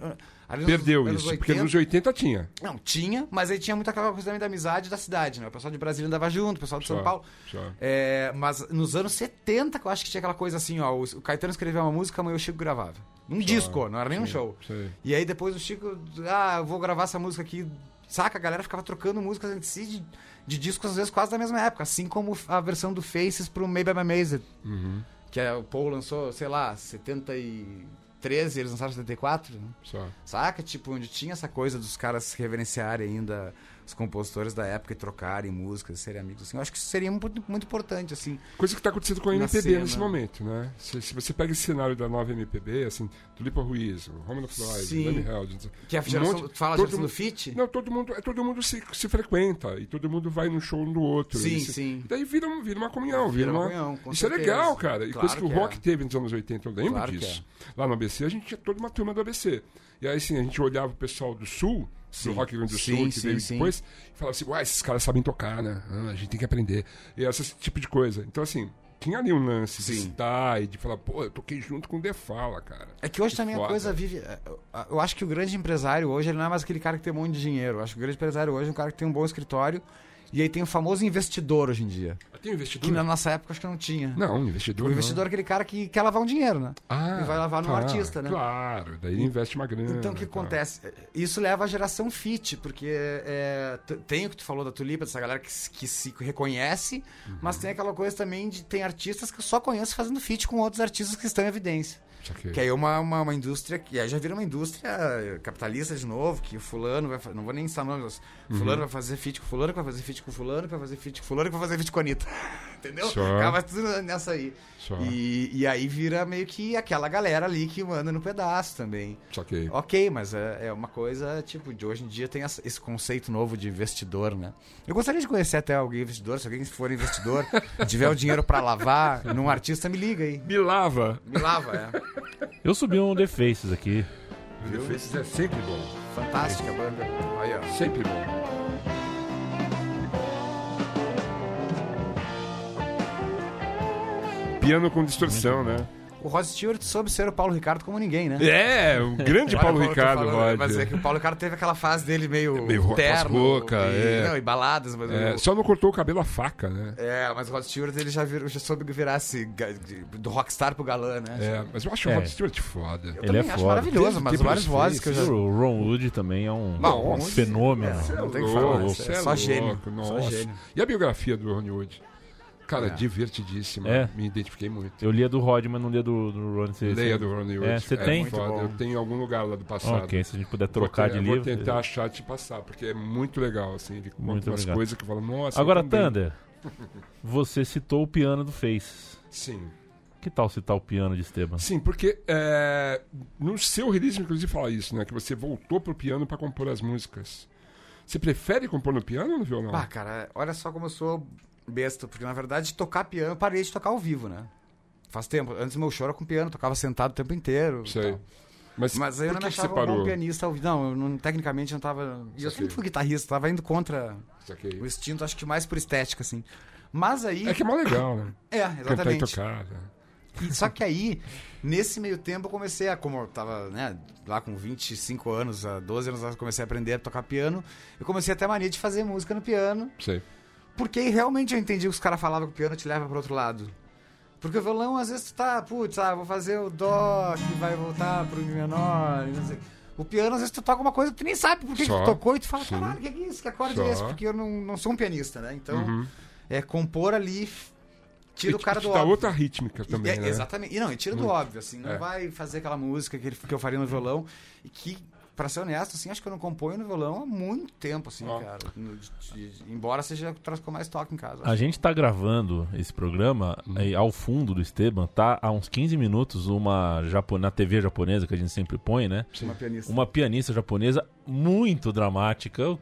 nos Perdeu anos isso, porque 80 nos 80 tinha. Não, tinha, mas aí tinha muita aquela coisa também da amizade da cidade, né? O pessoal de Brasília andava junto, o pessoal de São Paulo. É, mas nos anos 70, que eu acho que tinha aquela coisa assim, ó. O, Caetano escrevia uma música, amanhã o Chico gravava. Um disco, não era nem um show. E aí depois o Chico, ah, eu vou gravar essa música aqui. Saca? A galera ficava trocando músicas entre si de, de discos, às vezes, quase da mesma época. Assim como a versão do Faces pro Maybe I'm Amazed. Uhum, Que é, o Paul lançou, sei lá, 73, eles lançaram 74. né? só. Saca? Tipo, onde tinha essa coisa dos caras se reverenciarem ainda os compositores da época e trocarem músicas, serem amigos. Assim. Eu acho que isso seria muito, muito importante, assim. Coisa que está acontecendo com a MPB cena. nesse momento, né? Se, se você pega esse cenário da nova MPB, assim, Tulipa Ruiz, o Romulo Floyd. Danny Held, Que a um geração, monte- tu fala a todo geração do mundo- fit? Não, todo mundo, é, todo mundo se, se frequenta e todo mundo vai num show um do outro. Sim, e se- sim. E daí vira, um- vira uma comunhão, vira, Vira uma comunhão, com Isso é certeza. legal, cara. E Claro coisa que, o que rock é. teve nos anos 80, eu lembro Claro disso. Lá no ABC, a gente tinha toda uma turma do ABC. E aí, assim, a gente olhava o pessoal do Sul, Sim. do Rock Grande do Sim, Sul, que sim, veio sim. depois, e falava assim, uai, esses caras sabem tocar, né? Ah, a gente tem que aprender. E esse tipo de coisa. Então, assim, tinha ali um lance de Sim. citar e de falar, pô, eu toquei junto com o The Fala, cara. É que hoje também a foda. coisa vive. é, Eu acho que o grande empresário hoje ele não é mais aquele cara que tem um monte de dinheiro. Eu acho que o grande empresário hoje é um cara que tem um bom escritório e aí tem o famoso investidor hoje em dia. Tem investidor? Que na nossa época acho que não tinha. Não, investidor. O não. investidor é aquele cara que quer lavar um dinheiro, né? Ah, e vai lavar no tá, artista, né? Claro, daí investe uma grana. Então o que tá. acontece? Isso leva à geração fit, porque é, tem o que tu falou da Tulipa, dessa galera que, se- que se reconhece, mas Uhum. tem aquela coisa também de tem artistas que eu só conheço fazendo fit com outros artistas que estão em evidência. Que aí é uma, uma, uma indústria que aí já vira uma indústria capitalista de novo, que o fulano vai não vou nem citar nomes, mas fulano Uhum. vai fazer feat com fulano, que vai fazer feat com fulano, que vai fazer feat com fulano, que vai fazer feat com a Anitta. Entendeu? Só. Acaba tudo nessa aí. Só. E, e aí vira meio que aquela galera ali que manda no pedaço também. Saquei. Ok, mas é, é uma coisa, tipo, de hoje em dia tem essa- esse conceito novo de investidor, né? Eu gostaria de conhecer até alguém investidor, se alguém for investidor, tiver o dinheiro pra lavar num artista, me liga aí. Me lava. Me lava, é. Eu subi um The Faces aqui. Defeitos é sempre bom. Fantástica a banda. Aí, ó. Sempre bom. Piano com distorção, né? O Rod Stewart soube ser o Paulo Ricardo como ninguém, né? É, o grande Paulo eu Ricardo, falando, Rod. Mas é que o Paulo Ricardo teve aquela fase dele meio, Meio ro- terno. rouca, e, é. Não, e baladas, mas... É, o- só não cortou o cabelo a faca, né? É, mas o Rod Stewart ele já, virou, já soube virar esse, do rockstar pro galã, né? É, mas eu acho É. o Rod Stewart foda. Eu Ele também é acho foda. maravilhoso, Desde mas que várias vozes que eu já... O Ron Wood também é um, Não, um fenômeno. é, não tem o que falar, você é só gênio, só gênio. E a biografia do Ronnie Wood? Cara, É. divertidíssima. É. Me identifiquei muito. Eu lia do Rod, mas não lia do, do Ron. Você- Leia você- do Ronnie Wood. É, você tem? foda. Muito bom. Eu tenho em algum lugar lá do passado. Ok, se a gente puder Vou trocar te- de Vou livro. tentar achar te passar, porque é muito legal, assim. Ele conta Muito umas coisas que eu falo, nossa. Agora, eu. Thunder, você citou o piano do Face. Sim. Que tal citar o piano de Esteban? Sim, porque é, no seu release, inclusive, fala isso, né? Que você voltou pro piano pra compor as músicas. Você prefere compor no piano ou no violão? Ah, cara, olha só como eu sou besta, porque na verdade tocar piano, eu parei de tocar ao vivo, né? Faz tempo. Antes meu show era com piano, tocava sentado o tempo inteiro. Sei. Mas, Mas aí eu não me achava você um bom pianista ao vivo. Não, eu não, tecnicamente não tava. E eu sempre fui guitarrista, tava indo contra o instinto, acho que mais por estética, assim. Mas aí. É que é mó legal, né? É, Cantar e exatamente. tocar. né? E- só que aí, nesse meio tempo, eu comecei a, como eu tava, né, lá com 25 anos, há 12 anos, eu comecei a aprender a tocar piano. Eu comecei até a mania de fazer música no piano, Sei. Porque realmente eu entendi que os caras falavam que o piano te leva pro outro lado. Porque o violão, às vezes, tu tá, putz, ah, vou fazer o dó, que vai voltar pro mi menor, e não sei. O piano, às vezes, tu toca uma coisa que tu nem sabe por que, tu tocou, e tu fala, Sim. caralho, o que é isso? Que acorde Só. é esse? Porque eu não, não sou um pianista, né? Então, Uhum. é compor ali, tira E o cara do dá óbvio. outra rítmica E- também, é, né? Exatamente. E não, e tira do óbvio, assim. Não É. vai fazer aquela música que, ele- que eu faria no violão. E que, pra ser honesto, assim, acho que eu não componho no violão há muito tempo, assim, Ó. cara. No- de- de- embora seja o troço que eu mais toco em casa. A gente tá gravando esse programa e ao fundo do Esteban tá há uns 15 minutos uma japo... na TV japonesa que a gente sempre põe, né? Uma pianista. Uma pianista japonesa muito dramática.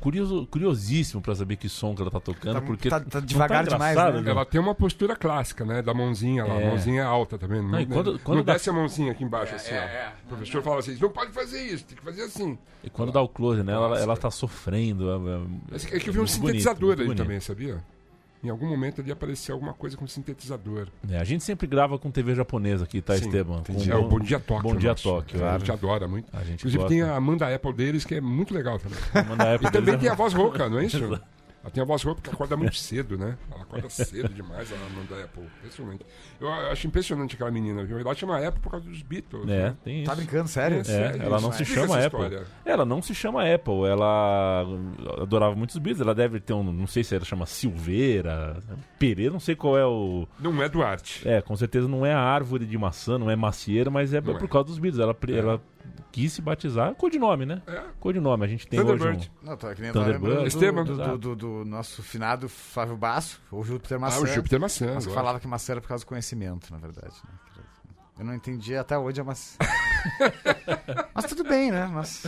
Curioso, curiosíssimo pra saber que som que ela tá tocando, Tá- porque tá- tá não devagar demais, engraçado, né? Ela tem uma postura clássica, né? Da mãozinha lá, É. a mãozinha alta, tá vendo? Não, e quando- não quando dá- desce a mãozinha aqui embaixo, assim, ó. é. O professor fala assim, não pode fazer isso, tem que fazer assim. E quando dá o close nela, ela, ela tá sofrendo. É, É que eu vi um sintetizador bonito, ali muito também, sabia? Em algum momento ali apareceu alguma coisa com sintetizador. É, a gente sempre grava com TV japonesa aqui, tá, Sim, Esteban? Com É o Bom Dia Tóquio. Bom Dia nosso. Tóquio. É, é. A gente adora muito. A gente Inclusive gosta. tem a Amanda Apple deles, que é muito legal também. E também deles, tem a é- voz rouca, não é isso? Ela tem a voz rouca que acorda muito cedo, né? Ela acorda cedo demais, a Amanda Apple. Impressionante. Eu acho impressionante aquela menina, viu? Ela chama Apple por causa dos Beatles. É, né? tem isso. Tá brincando, sério? É, É, sério, ela não isso. se chama Apple. história. Ela não se chama Apple, ela adorava muitos Beatles, ela deve ter um, não sei se ela chama Silveira, Pereira, não sei qual é o... Não é Duarte. É, com certeza não é a árvore de maçã, não é macieira, mas é Não por é. causa dos Beatles. Ela, É. ela quis se batizar. Codinome, né? É. Codinome. A gente tem hoje Thunderbird. um... Não, tô aqui nem Thunderbird. Esteban. do, do, do- do nosso finado Flávio Basso, ou Júpiter Ah, Maçã. o Júpiter Maçã. Mas falava que maçã era por causa do conhecimento, na verdade. né? Eu não entendi até hoje a maçã. Mas tudo bem, né? Mas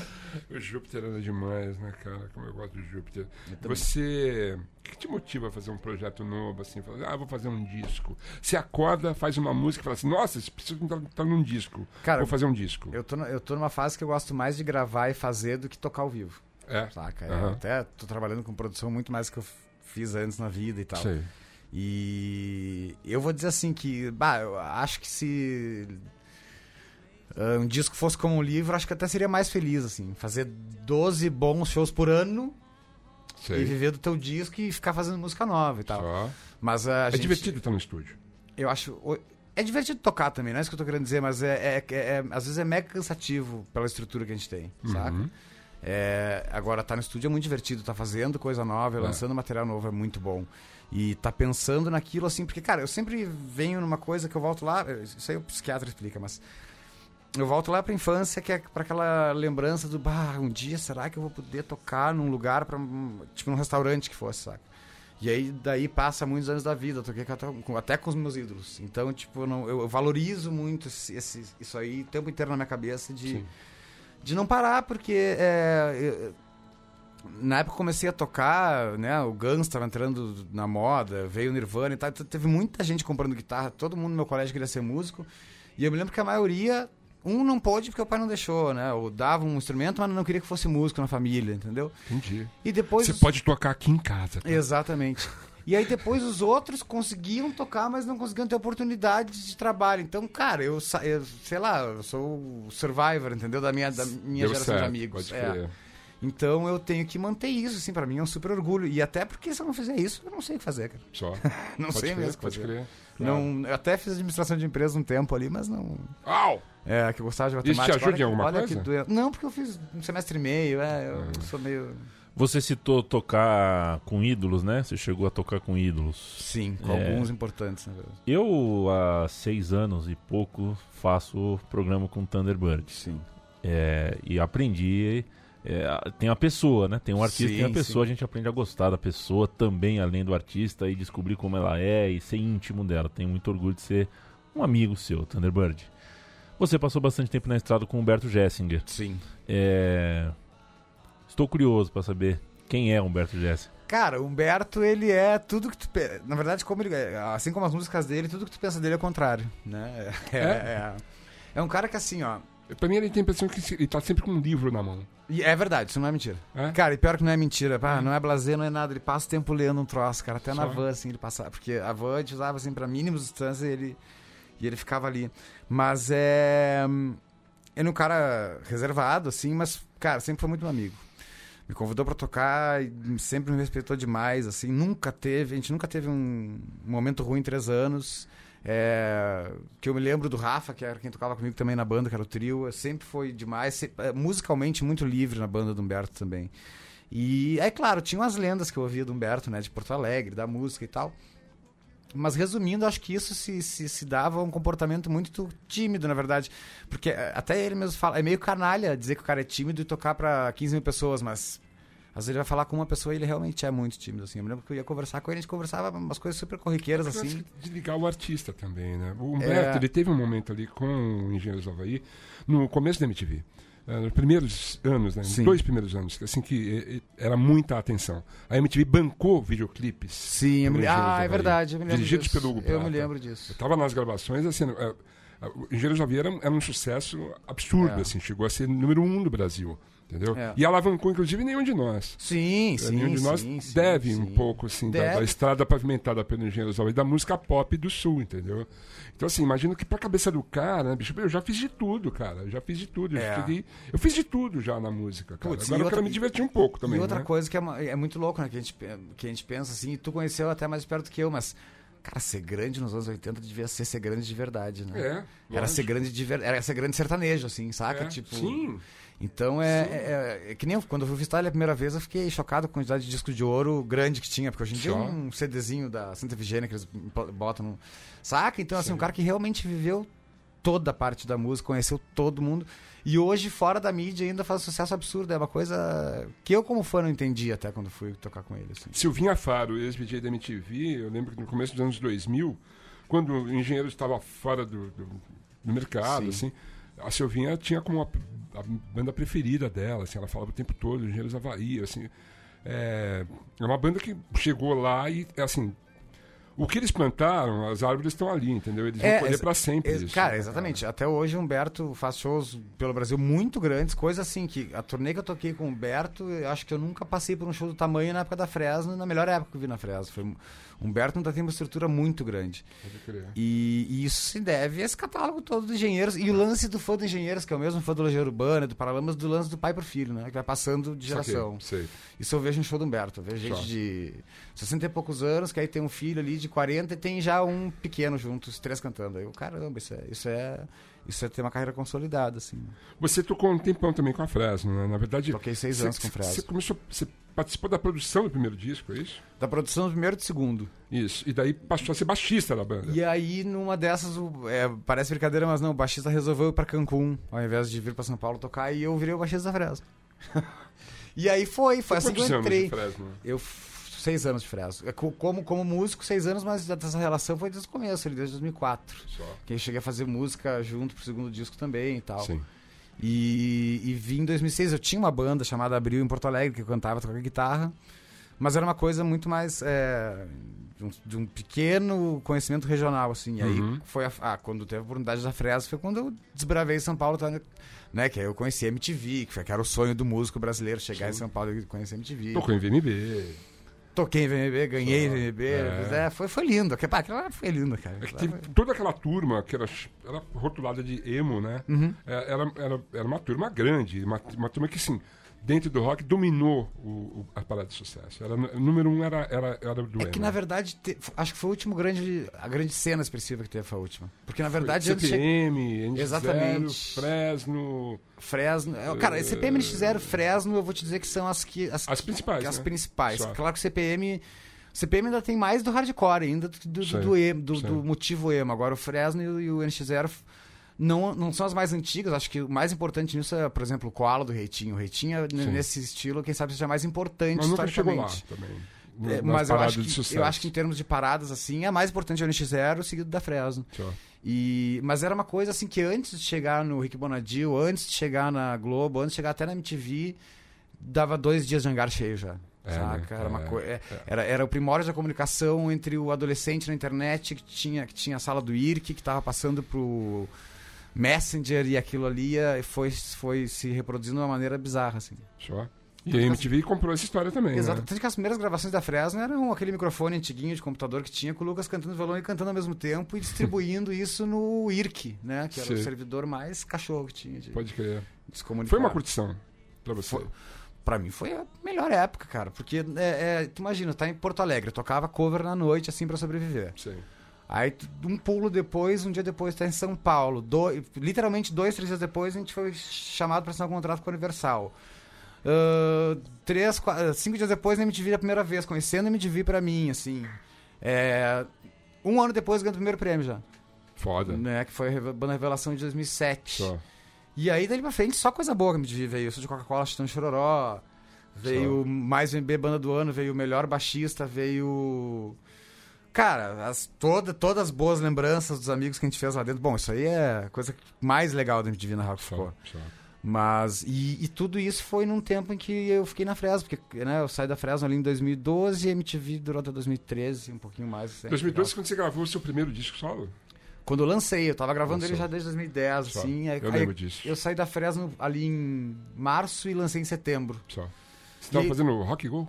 O Júpiter era demais, né, cara? Como eu gosto do Júpiter. Você. O que te motiva a fazer um projeto novo, assim? Falar, ah, vou fazer um disco. Você acorda, faz uma música e fala assim, nossa, esse preciso estar tá num disco. Cara, vou fazer um disco. eu tô, eu tô numa fase que eu gosto mais de gravar e fazer do que tocar ao vivo. É. Saca? Aham. Eu até tô trabalhando com produção muito mais do que eu fiz antes na vida e tal. Sei. E eu vou dizer assim que, bah, eu acho que se ah, um disco fosse como um livro, acho que até seria mais feliz, assim. Fazer 12 bons shows por ano e Sei. viver do teu disco e ficar fazendo música nova e tal. Só. Mas a É gente, divertido estar no estúdio. Eu acho. É divertido tocar também, não é isso que eu tô querendo dizer, mas é, é- é- às vezes é mega cansativo pela estrutura que a gente tem, saca? Uhum. É, agora, tá no estúdio é muito divertido, tá fazendo coisa nova, É. lançando material novo é muito bom. E tá pensando naquilo assim, porque, cara, eu sempre venho numa coisa que eu volto lá, isso aí o psiquiatra explica, mas eu volto lá pra infância, que é pra aquela lembrança do, bah, um dia será que eu vou poder tocar num lugar, um- tipo num restaurante que fosse, saca? E aí, daí passa muitos anos da vida, eu toquei com- até com, os meus ídolos. Então, tipo, eu, não- eu- valorizo muito esse, esse- isso aí o tempo inteiro na minha cabeça de, Sim. de não parar, porque é, eu- na época comecei a tocar, né, o Guns estava entrando na moda, veio o Nirvana e tal, então teve muita gente comprando guitarra, todo mundo no meu colégio queria ser músico, e eu me lembro que a maioria, um não pôde porque o pai não deixou, né, ou dava um instrumento, mas não queria que fosse músico na família, entendeu? Entendi. E depois... Você os- pode tocar aqui em casa. tá? Exatamente. E aí depois os outros conseguiam tocar, mas não conseguiam ter oportunidade de trabalho. Então, cara, eu, eu sei lá, eu sou o survivor, entendeu? Da minha, da minha Deu geração certo, de amigos. Pode É. Então eu tenho que manter isso, assim, pra mim é um super orgulho. E até porque se eu não fizer isso, eu não sei o que fazer, cara. Só. Não Pode sei crer, mesmo o que Pode fazer. crer. Não, eu até fiz administração de empresa um tempo ali, mas não. Au! É, que eu gostava de Isso te matemática. ajuda em Olha que- alguma olha coisa? que doeu. Não, porque eu fiz um semestre e meio, é, eu sou meio. Você citou tocar com ídolos, né? Você chegou a tocar com ídolos. Sim, com É. alguns importantes, na verdade. Eu, há seis anos e pouco, faço programa com Thunderbird. Sim. É, e aprendi. é, tem a pessoa, né? Tem um artista e tem a Sim, pessoa, sim. a gente aprende a gostar da pessoa também, além do artista, e descobrir como ela é e ser íntimo dela. Tenho muito orgulho de ser um amigo seu, Thunderbird. Você passou bastante tempo na estrada com o Humberto Gessinger. Sim. É, Estou curioso para saber quem é Humberto Gessinger. Cara, o Humberto, ele é tudo que tu. Na verdade, como ele, é, assim como as músicas dele, tudo que tu pensa dele é o contrário, né? É, É? é, é um cara que assim, ó. Pra mim, ele tem a impressão que ele tá sempre com um livro na mão. E é verdade, isso não é mentira. É? Cara, e pior que não é mentira. Pá, não é blazer, não é nada. Ele passa o tempo lendo um troço, cara. Até na Só? van, assim, ele passava. Porque a van a gente usava, assim, pra mínimas distâncias e ele, e ele ficava ali. Mas é. Ele é um cara reservado, assim, mas, cara, sempre foi muito meu amigo. Me convidou pra tocar e sempre me respeitou demais, assim. Nunca teve, a gente nunca teve um momento ruim em três anos. É, que eu me lembro do Rafa, que era quem tocava comigo também na banda, que era o trio. Sempre foi demais. musicalmente muito livre na banda do Humberto também. E é claro, tinha umas lendas que eu ouvia do Humberto, né? De Porto Alegre, da música e tal. Mas resumindo, acho que isso se, se, se dava um comportamento muito tímido, na verdade. Porque é, até ele mesmo fala, é meio canalha dizer que o cara é tímido e tocar pra 15 mil pessoas, mas às vezes ele vai falar com uma pessoa e ele realmente é muito tímido, assim. Eu me lembro que eu ia conversar com ele, a gente conversava umas coisas super corriqueiras, assim. que Desligar o artista também, né? O Humberto, É. ele teve um momento ali com o Engenheiros do Havaí, no começo da MTV. Eh, nos primeiros anos, né? Sim. dois primeiros anos, assim que eh, eh, era muita atenção. A MTV bancou videoclipes. Sim, eu me Ah, é verdade, eu me lembro Dirigidos disso. pelo Hugo Eu me Prata. lembro Eu disso. tava nas gravações, assim, Engenheiros do Havaí era, era um sucesso absurdo, É. assim, chegou a ser número um do Brasil, entendeu? É. E alavancou, inclusive, nenhum de nós. Sim, É, sim, nenhum de nós sim, sim, deve um sim. pouco assim da, da estrada pavimentada pelo Engenheiros do Havaí, da música pop do Sul, entendeu? Então assim, imagino que pra cabeça do cara, né, bicho, eu já fiz de tudo, cara, eu já fiz de tudo, eu, É. cheguei- eu fiz de tudo já na música, cara. Putz, Agora e eu quero outra- me divertir um pouco também, e outra né? coisa que é, uma- é muito louco, né? Que a, gente, que a gente pensa assim, e tu conheceu até mais perto que eu, mas, cara, ser grande nos anos 80 devia ser ser grande de verdade, né? É, Era ser grande de ver... Era ser grande sertanejo, assim, saca? É, Tipo. Sim, Então é, é- é que nem eu, quando eu fui visitar ele a primeira vez, eu fiquei chocado com a quantidade de disco de ouro grande que tinha, porque hoje em dia é um CDzinho da Santa Efigênia que eles botam no. Saca? Então, assim, Sim. um cara que realmente viveu toda a parte da música, conheceu todo mundo. E hoje, fora da mídia, ainda faz sucesso absurdo. É uma coisa que eu, como fã, não entendi até quando fui tocar com ele. Assim. Silvinha Faro, ex-VJ da MTV, eu lembro que no começo dos anos 2000, quando o engenheiro estava fora do, do, do mercado, Sim. assim, a Silvinha tinha como a, a banda preferida dela, assim, ela falava o tempo todo, Engenheiros Havaí, assim. É, é uma banda que chegou lá e, assim, o que eles plantaram, as árvores estão ali, entendeu? Eles vão colher para sempre ex- isso. Cara, exatamente. Até hoje o Humberto faz shows pelo Brasil muito grandes, coisa assim que a turnê que eu toquei com o Humberto, eu acho que eu nunca passei por um show do tamanho na época da Fresno, na melhor época que eu vi na Fresno. Foi, Humberto não tem uma estrutura muito grande. Pode crer. E, e isso se deve a esse catálogo todo de engenheiros. E o lance do fã do engenheiros, que é o mesmo fã do Legião Urbana, do Paralamas, do lance do pai pro filho, né? Que vai passando de geração. Sei. Isso eu vejo no show do Humberto. Eu vejo gente Só. de 60 e poucos anos, que aí tem um filho ali de 40 e tem já um pequeno junto, os três cantando. Aí eu, caramba, isso é, isso é, isso é ter uma carreira consolidada, assim. Você tocou um tempão também com a Fresno, né? Na verdade. Toquei seis anos com Fresno. Você começou. Você participou da produção do primeiro disco, é isso? Da produção do primeiro e do segundo. Isso. E daí passou a ser baixista da banda. E aí, numa dessas, o- é, parece brincadeira, mas não, o baixista resolveu ir pra Cancún, ao invés de vir pra São Paulo tocar, e eu virei o baixista da Fresno. e aí foi, foi assim que eu entrei. Eu, seis anos de Fresno. É, co- Como, como músico, seis anos, mas essa relação foi desde o começo, ali, desde 2004. Só. Que eu cheguei a fazer música junto pro segundo disco também e tal. Sim. E, e vim em 2006. Eu tinha uma banda chamada Abril em Porto Alegre, que eu cantava, tocava guitarra. Mas era uma coisa muito mais. é, de, um, de um pequeno conhecimento regional, assim. E aí, Uhum. foi a, ah, quando teve a oportunidade da Fresno, foi quando eu desbravei São Paulo, né? Que aí eu conheci a MTV, que, foi, que era o sonho do músico brasileiro, chegar em São Paulo e conhecer a MTV. Tocou em VMB. Toquei em VMB, ganhei em. VMB. É. É, foi, foi lindo. Aquela, aquilo lá foi lindo, cara. É foi- toda aquela turma que era, era rotulada de emo, né? Uhum. É, Era, era, era uma turma grande, uma, uma turma que, sim, dentro do rock dominou o, o- a parada de sucesso. Era, o número um era, era, era do É que na verdade, te- acho que foi o último grande, a grande cena expressiva que teve foi a última. Porque na verdade, de CPM, NX0, Exatamente. Fresno, Fresno, é, cara, CPM NX0, Fresno, eu vou te dizer que são as que as, as principais, as né? principais. Só. Claro que o CPM CPM ainda tem mais do hardcore ainda do, do, Sim, do, emo, do, do motivo emo. Agora o Fresno e o, e o NX0 não, não são as mais antigas. Acho que o mais importante nisso é, por exemplo, o Koala do Reitinho. O Reitinho, é, nesse estilo, quem sabe seja mais importante Mas nunca chegou lá historicamente. também. É, mas eu acho, que, eu acho que em termos de paradas, assim, é mais importante o NX0 seguido da Fresno. E, mas era uma coisa assim que antes de chegar no Rick Bonadil, antes de chegar na Globo, antes de chegar até na MTV, dava dois dias de hangar cheio já. É, saca? né? Era, uma É, coi- é, era, era o primórdio da comunicação entre o adolescente na internet, que tinha, que tinha a sala do IRC, que estava passando pro Messenger e aquilo ali eh, foi, foi se reproduzindo de uma maneira bizarra, assim. Só. E a MTV comprou essa história também, Exato. né? Tanto que as primeiras gravações da Fresno eram aquele microfone antiguinho de computador que tinha com o Lucas cantando violão e cantando ao mesmo tempo e distribuindo isso no IRC, né? Que era o Sim. servidor mais cachorro que tinha de, Pode crer. Foi uma curtição pra você. Foi. Pra mim foi a melhor época, cara. Porque, é, é, tu imagina, tá em Porto Alegre, eu tocava cover na noite, assim, pra sobreviver. Sim. Aí, um pulo depois, um dia depois, tá em São Paulo. Do- literalmente, dois, três dias depois, a gente foi chamado pra assinar um contrato com a Universal. Ah, três, quatro, cinco dias depois, na MTV a primeira vez, conhecendo a MTV pra mim, assim. É, um ano depois, ganhei o primeiro prêmio já. Foda. Né, que foi a Banda Revelação de 2007. Só. E aí, dali pra frente, só coisa boa que me MTV veio. Eu sou de Coca-Cola, Chitão Chororó. Veio mais VB Banda do Ano, veio o melhor baixista, veio. Cara, as, toda, todas as boas lembranças dos amigos que a gente fez lá dentro. Bom, isso aí é a coisa mais legal da MTV na Rock ficou. Mas, e, e tudo isso foi num tempo em que eu fiquei na Fresno, porque né, eu saí da Fresno ali em 2012 e a MTV durou até 2013, um pouquinho mais. assim, 2012, quando você gravou o seu primeiro disco solo? Quando eu lancei, eu tava gravando ele Lançou. já desde 2010, Só. assim. aí- Eu aí lembro disso. Eu saí da Fresno ali em março e lancei em setembro. Só. Você tava E- fazendo rock go?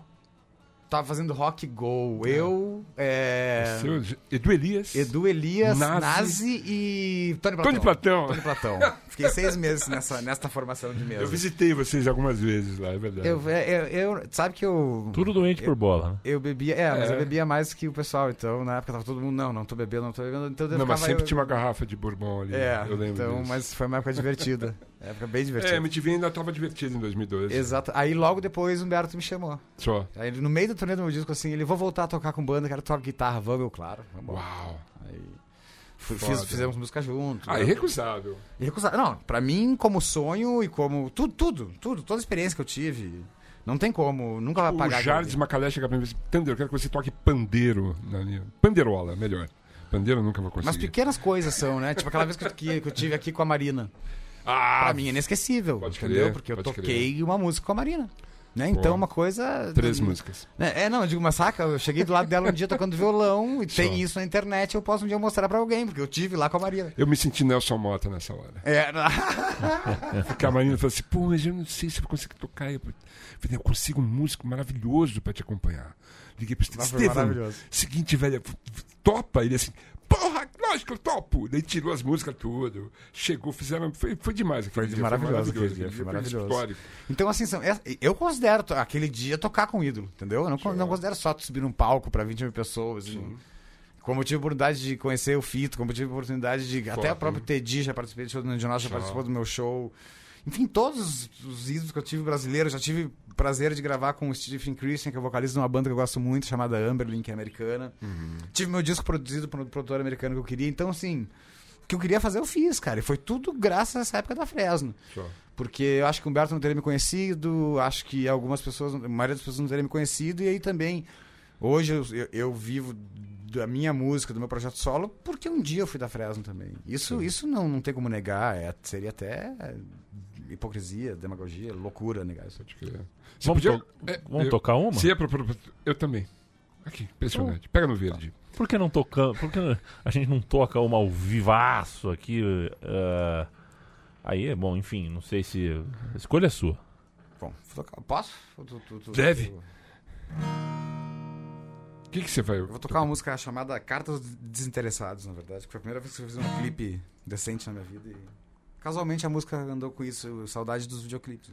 Tava fazendo Rock Go. Eu, é, Seu, Edu Elias. Edu Elias, Nazi. Nazi, e Tony Platão. Tony Platão. Tony Platão. Fiquei seis meses nessa, nessa formação de mesa. Eu visitei vocês algumas vezes lá, é verdade. Eu, é, eu, eu- sabe que eu... Tudo doente por bola, né? Eu bebia, é, mas É. eu bebia mais que o pessoal, então na época tava todo mundo, não, não tô bebendo, não tô bebendo, então eu Não, mas sempre eu- tinha uma garrafa de bourbon ali. É, eu lembro então, disso. mas foi uma época divertida. bem É, divertida. a MTV ainda tava divertido em 2012. Exato. Aí logo depois o Humberto me chamou. Só. Aí no meio do turnê do meu disco, assim, ele, vou voltar a tocar com banda, quero tocar guitarra, vamos, eu, claro, vamos. Uau. Aí fiz- fizemos música junto. Ah, irrecusável. Irrecusável. Não, pra mim, como sonho e como. Tudo, tudo, tudo. Toda a experiência que eu tive. Não tem como. Nunca vai O apagar. Jardim aquilo. Macalé chega pra mim e diz: Tandeiro, eu quero que você toque pandeiro na linha. Pandeirola, melhor. Pandeiro eu nunca vou Mas conseguir. pequenas coisas são, né? Tipo aquela vez que eu, que eu tive aqui com a Marina. Ah, Pra mim é inesquecível. Pode entendeu? crer, Porque eu toquei uma música com a Marina. Né? Então, uma coisa. três músicas. É, é, não, eu digo, mas saca, eu cheguei do lado dela um dia tocando violão e Só. tem isso na internet, eu posso um dia mostrar pra alguém, porque eu tive lá com a Marina. Eu me senti Nelson Mota nessa hora. É, Porque a Marina falou assim: pô, mas eu não sei se eu consigo tocar. Eu falei: eu consigo um músico maravilhoso pra te acompanhar. Liguei pro Estevam. maravilhoso. Seguinte, velho, topa? Ele assim, lógico que eu topo. Daí tirou as músicas tudo. Chegou, fizeram. Foi, foi demais aquele Foi dia. maravilhoso aquele aquele dia, foi foi maravilhoso. histórico. Então, assim, são- é- eu considero aquele dia tocar com ídolo, entendeu? Eu não, não considero só subir num palco pra 20 mil pessoas. assim. Como eu tive a oportunidade de conhecer o Fito, como eu tive a oportunidade de. Até o próprio Teddy já participei do show do Nando Jornal, já participou do meu show. Enfim, todos os- os ídolos que eu tive brasileiros, já tive o prazer de gravar com o Stephen Christian, que é vocalista de uma banda que eu gosto muito, chamada Amberlin, que é americana. Tive meu disco produzido por um produtor americano que eu queria. Então, assim, o que eu queria fazer, eu fiz, cara. E foi tudo graças a essa época da Fresno. Porque eu acho que o Humberto não teria me conhecido, acho que algumas pessoas, a maioria das pessoas não teria me conhecido, e aí também, hoje eu, eu- eu vivo da minha música, do meu projeto solo, porque um dia eu fui da Fresno também. Isso, isso não, não tem como negar, é, seria até hipocrisia, demagogia, loucura negar isso. Pode crer. Você Vamos, podia- to- é, vamos eu- tocar uma? Se é pro, eu também. Aqui, impressionante. Pega no verde. Por que não tocamos? Por que a gente não toca uma ao vivaço aqui? eh, aí é bom, enfim, não sei se. A escolha é sua. Bom, vou tocar- posso? Tu- tu- tu- Deve. tu- O que, que você vai. Eu vou tocar uma música chamada Cartas Desinteressados, na verdade, que foi a primeira vez que eu fiz um clipe decente na minha vida. E casualmente a música andou com isso, saudade dos videoclipes.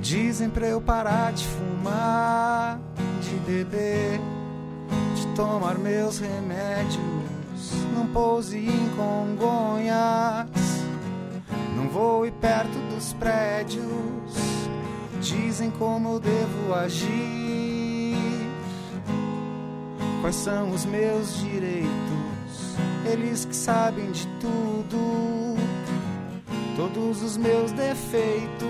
Dizem pra eu parar de fumar, de beber, de tomar meus remédios. Não pouse em Congonhas, não vou ir perto dos prédios. Dizem como eu devo agir, quais são os meus direitos. Eles que sabem de tudo, todos os meus defeitos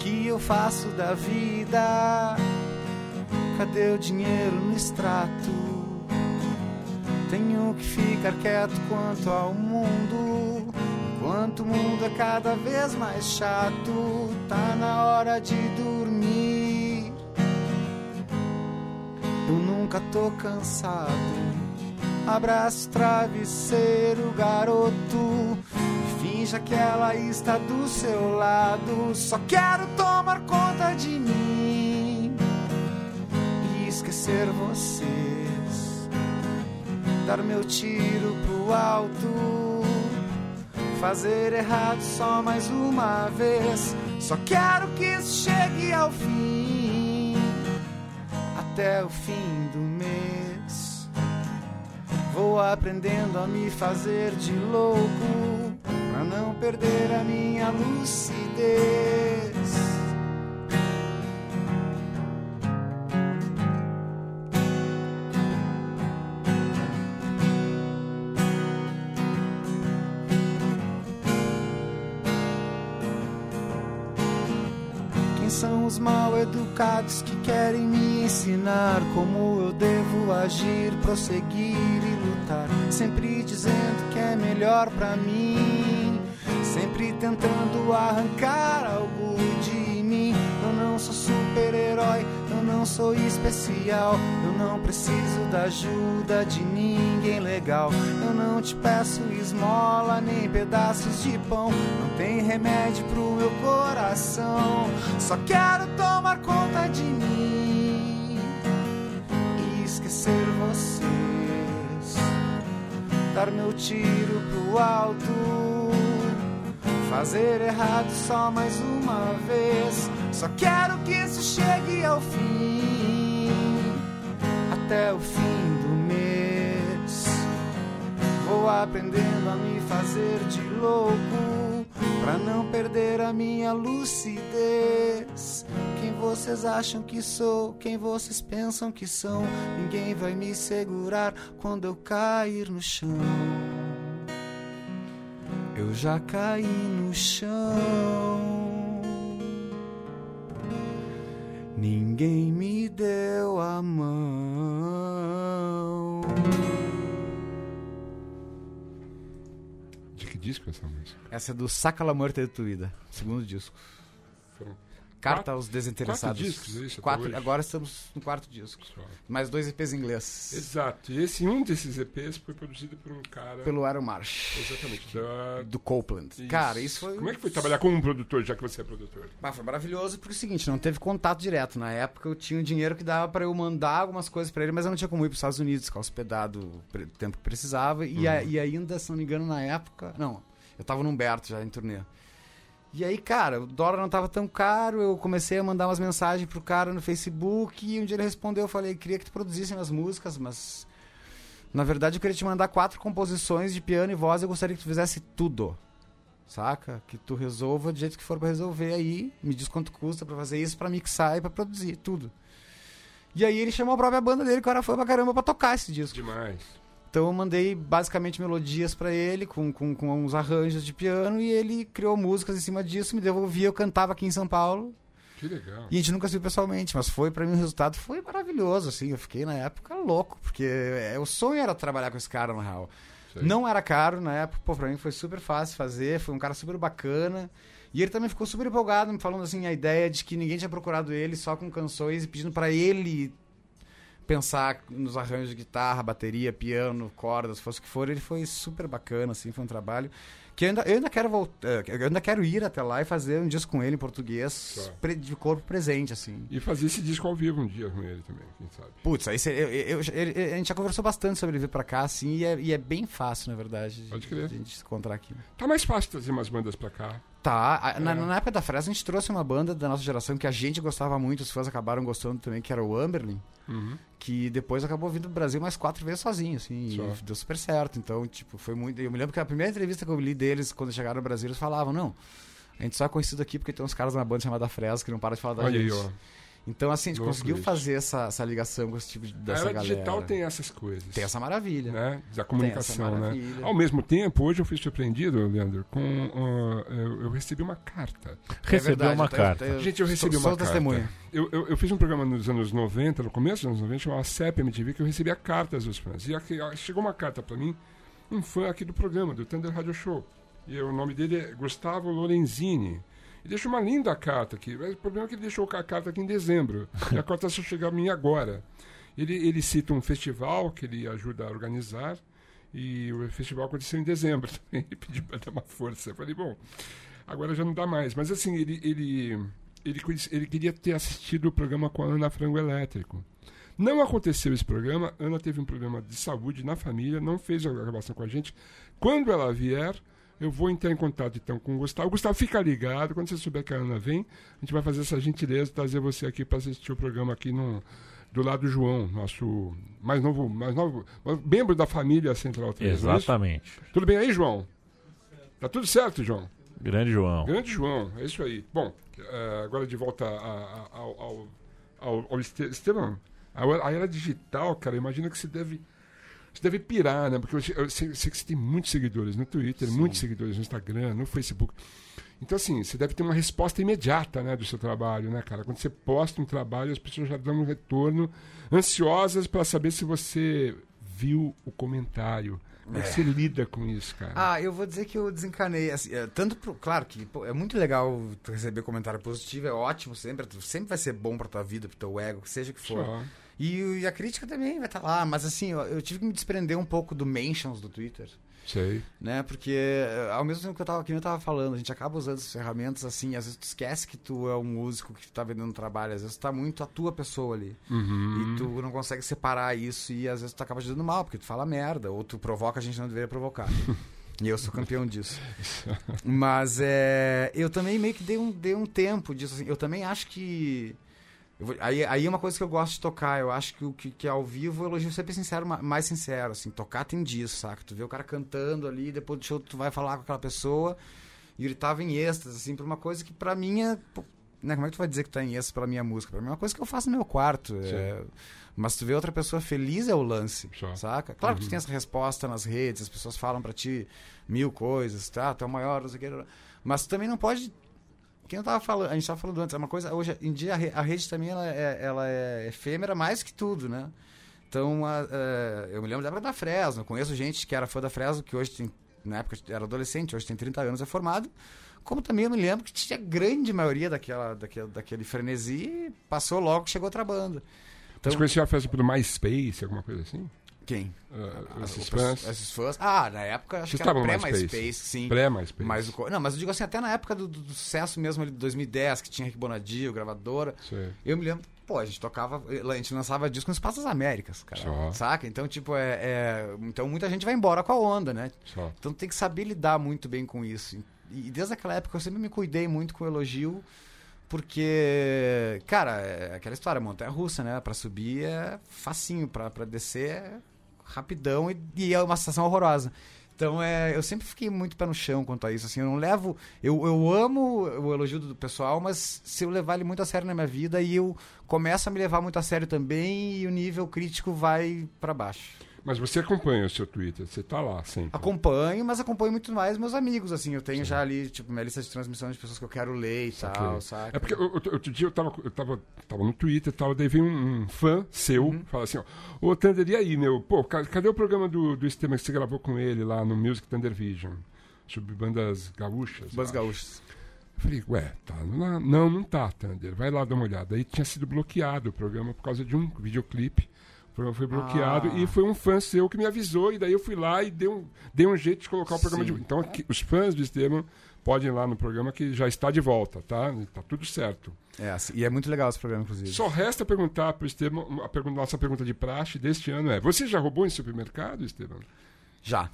que eu faço da vida? Cadê o dinheiro no extrato? Tenho que ficar quieto quanto ao mundo. Enquanto o mundo é cada vez mais chato, tá na hora de dormir. Eu nunca tô cansado. Abraço travesseiro, garoto. Finja que ela está do seu lado. Só quero tomar conta de mim e esquecer vocês. Dar meu tiro pro alto. Fazer errado só mais uma vez. Só quero que isso chegue ao fim. Até o fim do mês. Vou aprendendo a me fazer de louco pra não perder a minha lucidez. Educados que querem me ensinar como eu devo agir, prosseguir e lutar? Sempre dizendo que é melhor pra mim, sempre tentando arrancar algo de mim. Eu não sou super-herói, não sou especial, eu não preciso da ajuda de ninguém legal. Eu não te peço esmola nem pedaços de pão, não tem remédio pro meu coração. Só quero tomar conta de mim e esquecer vocês. Dar meu tiro pro alto, fazer errado só mais uma vez. Só quero que isso chegue ao fim, até o fim do mês. Vou aprendendo a me fazer de louco pra não perder a minha lucidez. Quem vocês acham que sou? Quem vocês pensam que são? Ninguém vai me segurar quando eu cair no chão. Eu já caí no chão. Ninguém me deu a mão. De que disco é essa música? Essa é do Saca la Muerte de segundo disco. Carta Quatro- aos Desinteressados. quatro discos, é isso, Quatro- agora estamos no quarto disco. só. Mais dois EPs em inglês. Exato. E esse, um desses EPs foi produzido por um cara. Pelo Aaron Marsh. Exatamente. Da... Do Copeland. Cara, isso foi. Como é que foi trabalhar com um produtor, já que você é produtor? Ah, foi maravilhoso porque é o seguinte, não teve contato direto. Na época eu tinha um dinheiro que dava pra eu mandar algumas coisas pra ele, mas eu não tinha como ir pros Estados Unidos, ficar hospedado o tempo que precisava. E, a- e ainda, se não me engano, na época. Não, eu tava no Humberto já em turnê. E aí, cara, o dólar não tava tão caro, eu comecei a mandar umas mensagens pro cara no Facebook e um dia ele respondeu, eu falei, queria que tu produzisse minhas músicas, mas na verdade eu queria te mandar quatro composições de piano e voz, eu gostaria que tu fizesse tudo. Saca? Que tu resolva do jeito que for pra resolver aí, me diz quanto custa pra fazer isso, pra mixar e pra produzir tudo. E aí ele chamou a própria banda dele, que cara foi pra caramba pra tocar esse disco. Demais. Então eu mandei basicamente melodias pra ele, com, com, com uns arranjos de piano, e ele criou músicas em cima disso, me devolvia, eu cantava aqui em São Paulo. Que legal. E a gente nunca se viu pessoalmente, mas foi pra mim o resultado foi maravilhoso, assim. Eu fiquei na época louco, porque é, o sonho era trabalhar com esse cara, na real. Sei. Não era caro na época, pô, pra mim foi super fácil fazer, foi um cara super bacana. E ele também ficou super empolgado, me falando assim, a ideia de que ninguém tinha procurado ele só com canções e pedindo pra ele pensar nos arranjos de guitarra, bateria, piano, cordas, fosse o que for, ele foi super bacana, assim, foi um trabalho que eu ainda, eu ainda quero voltar, eu ainda quero ir até lá e fazer um disco com ele em português, Só. pre- de corpo presente, assim. E fazer esse disco ao vivo um dia com ele também, quem sabe. Putz, aí eu, eu- a gente já conversou bastante sobre ele vir pra cá, assim, e é, e é bem fácil, na verdade, Pode de, crer. de a gente se encontrar aqui. Tá mais fácil trazer umas bandas pra cá. Tá, na, É. na época da Fresno a gente trouxe uma banda da nossa geração que a gente gostava muito, os fãs acabaram gostando também, que era o Amberlin, Uhum. que depois acabou vindo do Brasil mais quatro vezes sozinho, assim, Só. e deu super certo. Então, tipo, foi muito. Eu me lembro que a primeira entrevista que eu li deles quando chegaram no Brasil, eles falavam, não. A gente só é conhecido aqui porque tem uns caras na banda chamada Fresno que não param de falar da Olha aí, gente. ó. Então, assim, a gente Louco conseguiu isso. fazer essa, essa ligação com esse tipo de, A dessa era galera. digital tem essas coisas. Tem essa maravilha. né? Da comunicação, né? maravilha. Ao mesmo tempo, hoje eu fui surpreendido, Leandro, com. ah, eu, eu recebi uma carta. Recebeu verdade, uma eu- carta. eu- Gente, eu recebi sou, uma sou carta. testemunha. Eu, eu, eu fiz um programa nos anos 90, no começo dos anos 90, chamava CEP MTV, que eu recebia cartas dos fãs. E aqui, chegou uma carta pra mim, um fã aqui do programa, do Thunder Radio Show. E o nome dele é Gustavo Lorenzini. E deixou uma linda carta aqui. Mas o problema é que ele deixou a carta aqui em dezembro. e a carta só chegou a mim agora. Ele, ele cita um festival que ele ajuda a organizar. E o festival aconteceu em dezembro também. Ele pediu para dar uma força. Eu falei, bom, agora já não dá mais. Mas assim, ele, ele, ele, ele queria ter assistido o programa com a Ana Frango Elétrico. Não aconteceu esse programa. Ana teve um problema de saúde na família, não fez a gravação com a gente. Quando ela vier, eu vou entrar em contato então com o Gustavo. Gustavo, fica ligado. Quando você souber que a Ana vem, a gente vai fazer essa gentileza de trazer você aqui para assistir o programa aqui no, do lado do João, nosso mais novo, mais novo membro da família Central 3. não é? Exatamente. Tudo bem aí, João? Tá tudo certo, João? Grande João. Grande João, é isso aí. Bom, eh, agora de volta ao, ao, ao, ao Este- Esteban, a, era digital, cara, imagina que você deve. Você deve pirar, né? Porque eu, sei- eu sei, eu sei que você tem muitos seguidores no Twitter, muitos seguidores no Instagram, no Facebook. Então, assim, você deve ter uma resposta imediata, né, do seu trabalho, né, cara? Quando você posta um trabalho, as pessoas já dão um retorno, ansiosas para saber se você viu o comentário. Como é que você lida com isso, cara? Ah, eu vou dizer que eu desencanei. Assim, é, tanto pro, claro que pô, é muito legal receber comentário positivo, é ótimo sempre, sempre vai ser bom pra tua vida, pro teu ego, seja o que for. Só. E, a crítica também vai estar lá, mas assim, eu, eu tive que me desprender um pouco do mentions do Twitter, Sei. né? Porque eh, ao mesmo tempo que eu tava, nem eu tava falando, a gente acaba usando essas ferramentas assim, às vezes tu esquece que tu é um músico que tá vendendo trabalho, às vezes tá muito a tua pessoa ali. Uhum. E tu não consegue separar isso e às vezes tu acaba te dando mal, porque tu fala merda, ou tu provoca a gente não deveria provocar. e eu sou campeão disso. Mas é, eu também meio que dei um, dei um tempo disso. assim. Eu também acho que. Vou- aí, aí é uma coisa que eu gosto de tocar. Eu acho que o que, que é ao vivo, o elogio sempre é sincero, ma- mais sincero. Assim, tocar tem disso, saca? Tu vê o cara cantando ali, depois do show tu vai falar com aquela pessoa e ele tava em êxtase, assim, por uma coisa que pra mim é. Né, como é que tu vai dizer que tá em êxtase pela minha música? Pra mim é uma coisa que eu faço no meu quarto. é- mas tu vê outra pessoa feliz é o lance, Só. saca? Claro que tu tem essa resposta nas redes, as pessoas falam pra ti mil coisas, tá? Tu é o maior, não sei o que. Mas tu também não pode quem eu tava falando, a gente tava falando antes, é uma coisa, hoje em dia a, re- a rede também ela é, ela é efêmera mais que tudo, né? Então, a- é, eu me lembro da época da Fresno, conheço gente que era fã da Fresno, que hoje tem, na época era adolescente, hoje tem 30 anos, é formado, como também eu me lembro que tinha grande maioria daquela, daquele, daquele frenesi e passou logo, chegou outra banda. Então, Você conhecia a festa pelo MySpace, alguma coisa assim? Quem? Ah, esses fãs? Esses fãs. Ah, na época, acho Vocês que era pré-MySpace, MySpace? sim. Pré-MySpace. Mas o não, mas eu digo assim, até na época do, do- sucesso mesmo ali de 2010, que tinha Rick Bonadio, gravadora, Sei. eu me lembro, pô, a gente tocava, a gente lançava disco no Espaço das Américas, cara. Só. Saca? Então, tipo, é, é- Então muita gente vai embora com a onda, né? Só. Então tem que saber lidar muito bem com isso. E desde aquela época eu sempre me cuidei muito com o elogio, porque, cara, é aquela história, montanha russa, né? Pra subir é facinho, pra, pra descer é rapidão e, e é uma sensação horrorosa. Então é, eu sempre fiquei muito pé no chão quanto a isso. Assim, eu não levo. Eu, eu amo o elogio do pessoal, mas se eu levar ele muito a sério na minha vida e eu começo a me levar muito a sério também e o nível crítico vai pra baixo. Mas você acompanha o seu Twitter, você tá lá sempre. Acompanho, mas acompanho muito mais meus amigos, assim. Eu tenho já ali, tipo, minha lista de transmissão de pessoas que eu quero ler e tal, sabe? É porque outro, outro dia eu tava, eu tava, tava no Twitter e tal, daí veio um, um fã seu, Uhum. fala assim, ó, ô Thunder, e aí, meu, pô, ca- cadê o programa do, do Sistema que você gravou com ele lá no Music Thunder Vision? Sobre bandas gaúchas. Bandas eu acho." gaúchas. Eu falei, ué, tá lá. Não, não tá, Thunder. Vai lá dar uma olhada. Aí tinha sido bloqueado o programa por causa de um videoclipe. O programa foi bloqueado Ah. e foi um fã seu que me avisou. E daí eu fui lá e dei um, dei um jeito de colocar o programa Sim. de Então aqui, os fãs do Esteban podem ir lá no programa que já está de volta, tá? Tá tudo certo. É, assim, e é muito legal esse programa, inclusive. Só resta perguntar para o Esteban, a pergunta, nossa pergunta de praxe deste ano é: Você já roubou em supermercado, Esteban? Já.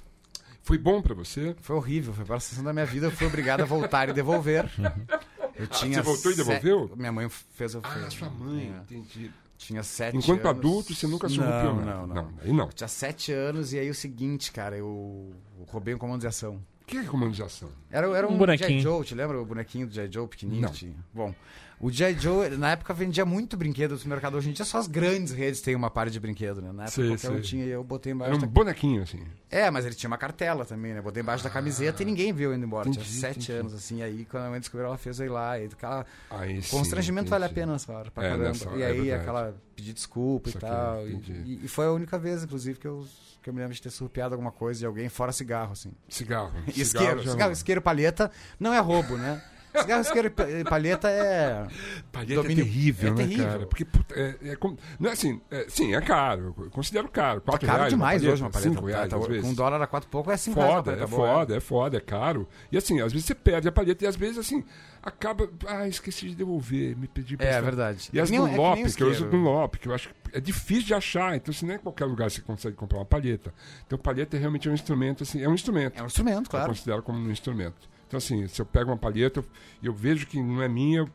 Foi bom para você? Foi horrível, foi a pior sessão da minha vida. Eu fui obrigado a voltar e devolver. Eu tinha você voltou e devolveu? Minha mãe fez eu Ah, sua mãe, É. entendi. Tinha sete Enquanto anos. adulto, você nunca se surrupiou Não, não, não. Não, aí não. Eu tinha sete anos e aí o seguinte, cara, eu roubei um comando de ação. O que é comando de ação? Era, era um, Um bonequinho. Joe, te lembra o bonequinho do G.I. Joe pequenininho? Não. que Tinha? Bom, o G.I. Joe, na época, vendia muito brinquedo no mercado. Hoje em dia, só as grandes redes têm uma parte de brinquedo, né? Na época, Sei, qualquer um tinha e eu botei embaixo Era um da... bonequinho, assim. É, mas ele tinha uma cartela também, né? Botei embaixo da camiseta e ninguém viu indo embora. Entendi, tinha sete entendi. anos, assim. Aí, quando a mãe descobriu, ela fez eu ir lá. E aquela... Aí, sim, Constrangimento vale a pena nessa hora, pra É, caramba. nessa hora, e é aí, verdade. aquela... Pedir desculpa e tal. e-. E, foi a única vez, inclusive, que eu, que eu me lembro de ter surrupiado alguma coisa de alguém, fora cigarro, assim. Cigarro. E isqueiro. Cigarro já Cigarro, isqueiro, palheta não é roubo, né? Cigarro, isqueiro e pa- palheta é. Palheta Domínio- é terrível, é né, terrível. cara? Porque, puta, é, é não é assim, é, sim, é caro. Eu considero caro. Tá caro reais demais uma hoje uma. Cinco reais, Tá- às tá- vezes. com um dólar a quatro pouco é cinco reais Foda, é paleta boa, foda, é foda, é caro. E assim, às vezes você perde a palheta e às vezes assim, acaba. Ah, esqueci de devolver, me pedi É, é verdade. E as É nem- é que nem Dunlop, que eu uso. Dunlop, que eu acho que é difícil de achar, então assim, não é em qualquer lugar você consegue comprar uma palheta. Então palheta é realmente um instrumento, assim, é um instrumento. É um instrumento, Eu claro. considero como um instrumento. Então, assim, se eu pego uma palheta e eu, vejo que não é minha, eu,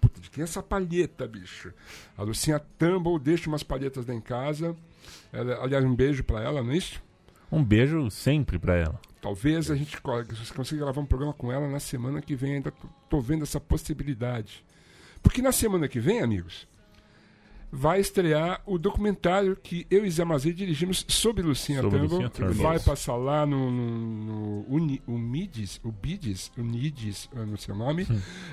puta, de quem é essa palheta, bicho? A Lucinha Tumble deixa umas palhetas lá em casa. Ela- aliás, um beijo pra ela, não é isso? Um beijo sempre pra ela. Talvez a gente consiga gravar um programa com ela na semana que vem. Ainda tô vendo essa possibilidade. Porque na semana que vem, amigos, vai estrear o documentário que eu e Zé Mazei dirigimos sobre Lucinha Sobre Tumble. Lucinha Tumble. Vai passar lá no, no, no Uni, o Midis, o Bidis, o Nidis, eu não sei o nome.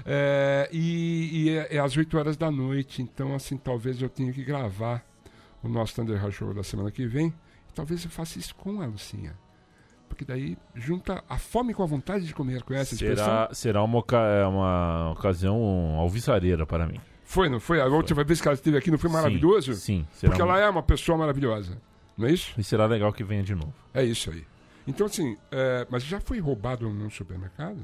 É, e e é, é às 8 horas da noite. Então, assim, talvez eu tenha que gravar o nosso Thunder House Show da semana que vem. Talvez eu faça isso com a Lucinha. Porque daí junta a fome com a vontade de comer. Conhece a expressão? Será, será uma, é uma ocasião alvissareira para mim. Foi, não foi? A última vez que ela esteve aqui não foi maravilhoso? Sim, sim será Porque um- ela é uma pessoa maravilhosa. Não é isso? E será legal que venha de novo. É isso aí. Então, assim, é, mas já foi roubado num supermercado?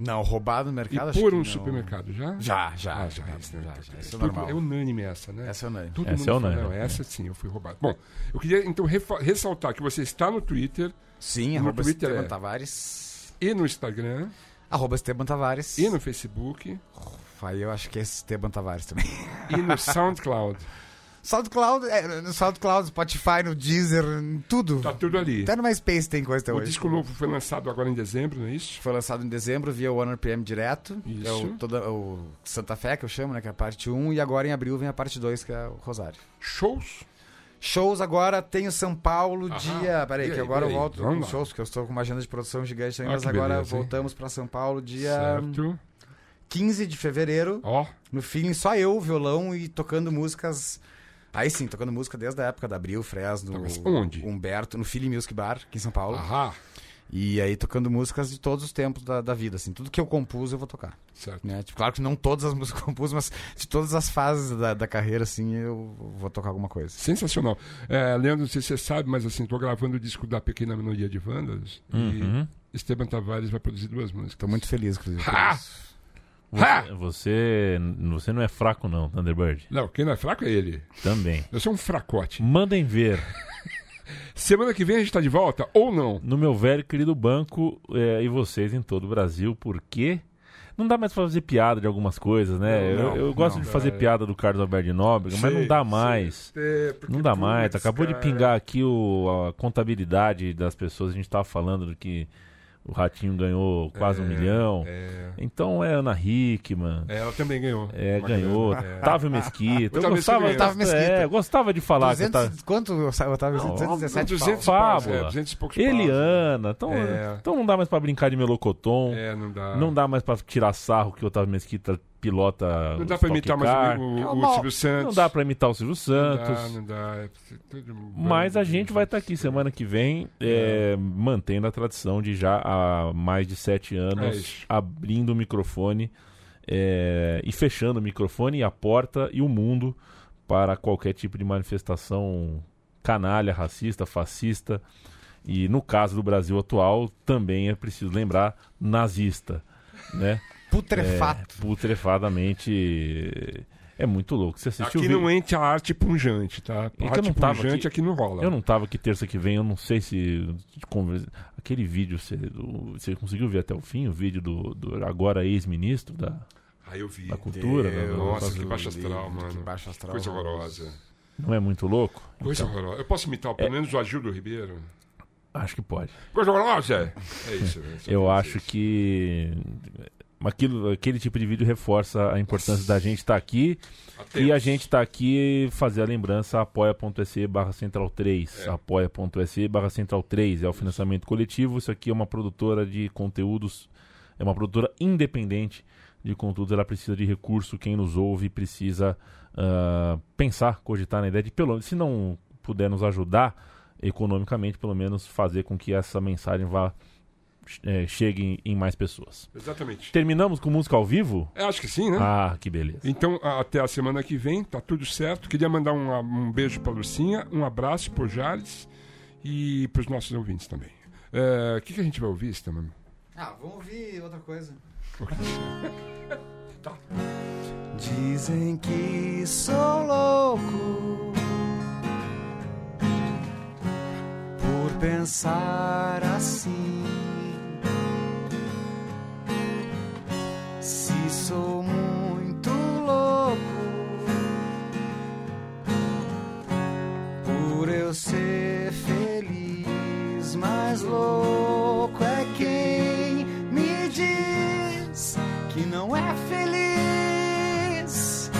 Não, roubado no mercado. e acho por que um não. Já? Já, já. Ah, já, já, já, isso, já, já. Isso é normal. É unânime essa, né? Essa é unânime. Todo Essa mundo é fala, unânime, não, né? essa sim, eu fui roubado. Bom, eu queria então ressaltar que você está no Twitter Sim, No arroba Twitter Esteban é- Tavares. e no Instagram Arroba Esteban Tavares. e no Facebook. Aí eu acho que é Esteban Tavares também. E no SoundCloud. SoundCloud, é, no SoundCloud, Spotify, no Deezer, tudo. Tá tudo ali. Até no MySpace tem coisa até O hoje. disco novo foi lançado agora em dezembro, não é isso? Foi lançado em dezembro via One RPM direto. Isso. É o, toda, o Santa Fé, que eu chamo, né? Que é a parte 1. E agora em abril vem a parte 2, que é o Rosário. Shows? Shows agora tem o São Paulo dia. Peraí, que agora eu volto com shows, porque eu estou com uma agenda de produção gigante também, Ah, mas que agora beleza, voltamos pra São Paulo dia Certo. 15 de fevereiro. Ó, No feeling, só eu, violão e tocando músicas. Aí sim, tocando música desde a época da Abril, Fresno, Tá, onde? Humberto, no Feeling Music Bar, aqui em São Paulo. ahá, E aí tocando músicas de todos os tempos da, da vida, assim. Tudo que eu compus eu vou tocar. certo. Né? Tipo, claro que não todas as músicas que eu compus, mas de todas as fases da, da carreira, assim, eu vou tocar alguma coisa. Sensacional. É, Leandro, não sei se você sabe, mas assim, tô gravando o disco da Pequena Minoria de Vândalos Uhum. e Esteban Tavares vai produzir duas músicas. Tô muito feliz, inclusive. Ha! Você, você, você não é fraco, não, Thunderbird. Não, quem não é fraco é ele. Também. Eu sou um fracote. Mandem ver. Semana que vem a gente tá de volta ou não? no meu velho e querido banco é, e vocês em todo o Brasil, porque não dá mais pra fazer piada de algumas coisas, né? Não, eu eu gosto não, de fazer é. piada do Carlos Alberto de Nóbrega, mas não dá mais. É, Não dá mais. Acabou de cara, pingar aqui o, a contabilidade das pessoas. A gente tava falando do que o Ratinho ganhou quase um É, milhão. É, Então é Ana Hickman. é, ela também ganhou. É, Uma ganhou. É. Otávio Mesquita. Eu Otávio gostava, Mesquita. Otávio Mesquita. É, gostava de falar que 200, Otávio- Quanto tava Não, 217 200 pau. é, 200 e poucos Eliana. Então, É. então não dá mais pra brincar de melocotão. É, não dá. Não dá mais pra tirar sarro que o Otávio Mesquita pilota. Não o dá pra Stock imitar mais Car. o, o, É o uma- Silvio Santos. Não dá pra imitar o Silvio Não Santos. dá, não dá. É tudo Mas a gente vai estar aqui semana que vem, é, mantendo a tradição de já há mais de sete É anos abrindo o microfone é, e fechando o microfone e a porta e o mundo para qualquer tipo de manifestação canalha, racista, fascista e no caso do Brasil atual também é preciso lembrar nazista, né? Putrefato. É, putrefadamente é muito louco. Você assistiu Aqui não entra a arte punjante, tá? A eu arte não tava punjante aqui. aqui não rola. Eu não tava aqui terça que vem, eu não sei se. Aquele vídeo, você, você conseguiu ver até o fim? O vídeo do, do agora ex-ministro da, Aí eu vi. da cultura? né? Deus, do- Nossa, que baixo astral, mano. que baixo astral. Coisa horrorosa. Não é muito louco? Coisa Então, horrorosa. Eu posso imitar pelo menos o Agildo Ribeiro? acho que pode. Coisa horrorosa! É isso. é Eu acho é isso. que. Aquilo, aquele tipo de vídeo reforça a importância da gente estar aqui Atentos. e a gente tá aqui fazer a lembrança apoia.se barra central 3 É. apoia.se barra central 3 é o financiamento coletivo, isso aqui é uma produtora de conteúdos é uma produtora independente de conteúdos, ela precisa de recurso, quem nos ouve precisa ah, pensar, cogitar na ideia de pelo se não puder nos ajudar economicamente, pelo menos fazer com que essa mensagem vá eh, chegue em, em mais pessoas. Exatamente. Terminamos com música ao vivo? Eu acho que sim, né? Ah, que beleza. Então, a- até a semana que vem, tá tudo certo. Queria mandar um, um beijo pra Lucinha, um abraço pro Jales e pros nossos ouvintes também. É, O que, que a gente vai ouvir, Stamano? Ah, vamos ouvir outra coisa. Tá. Dizem que sou louco por pensar assim. Se sou muito louco por eu ser feliz, mas louco é quem me diz que não é feliz,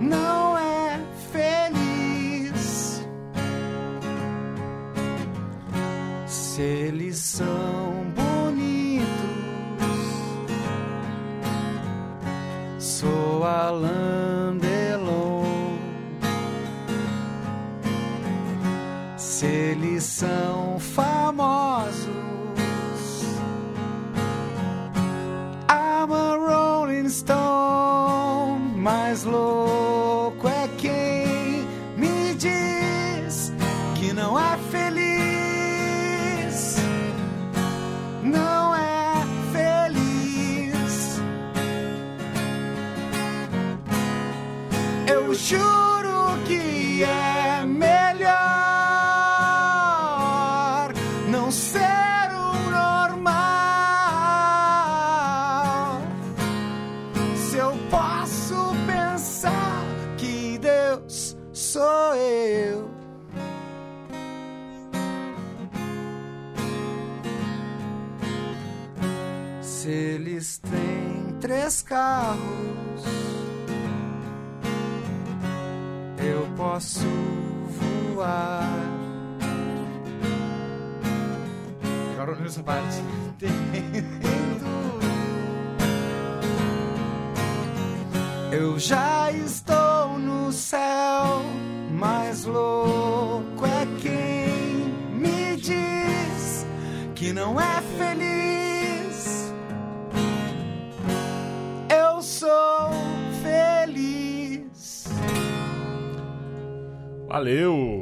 não é feliz. Se eles são sou posso voar. Agora nessa parte. Eu já Valeu!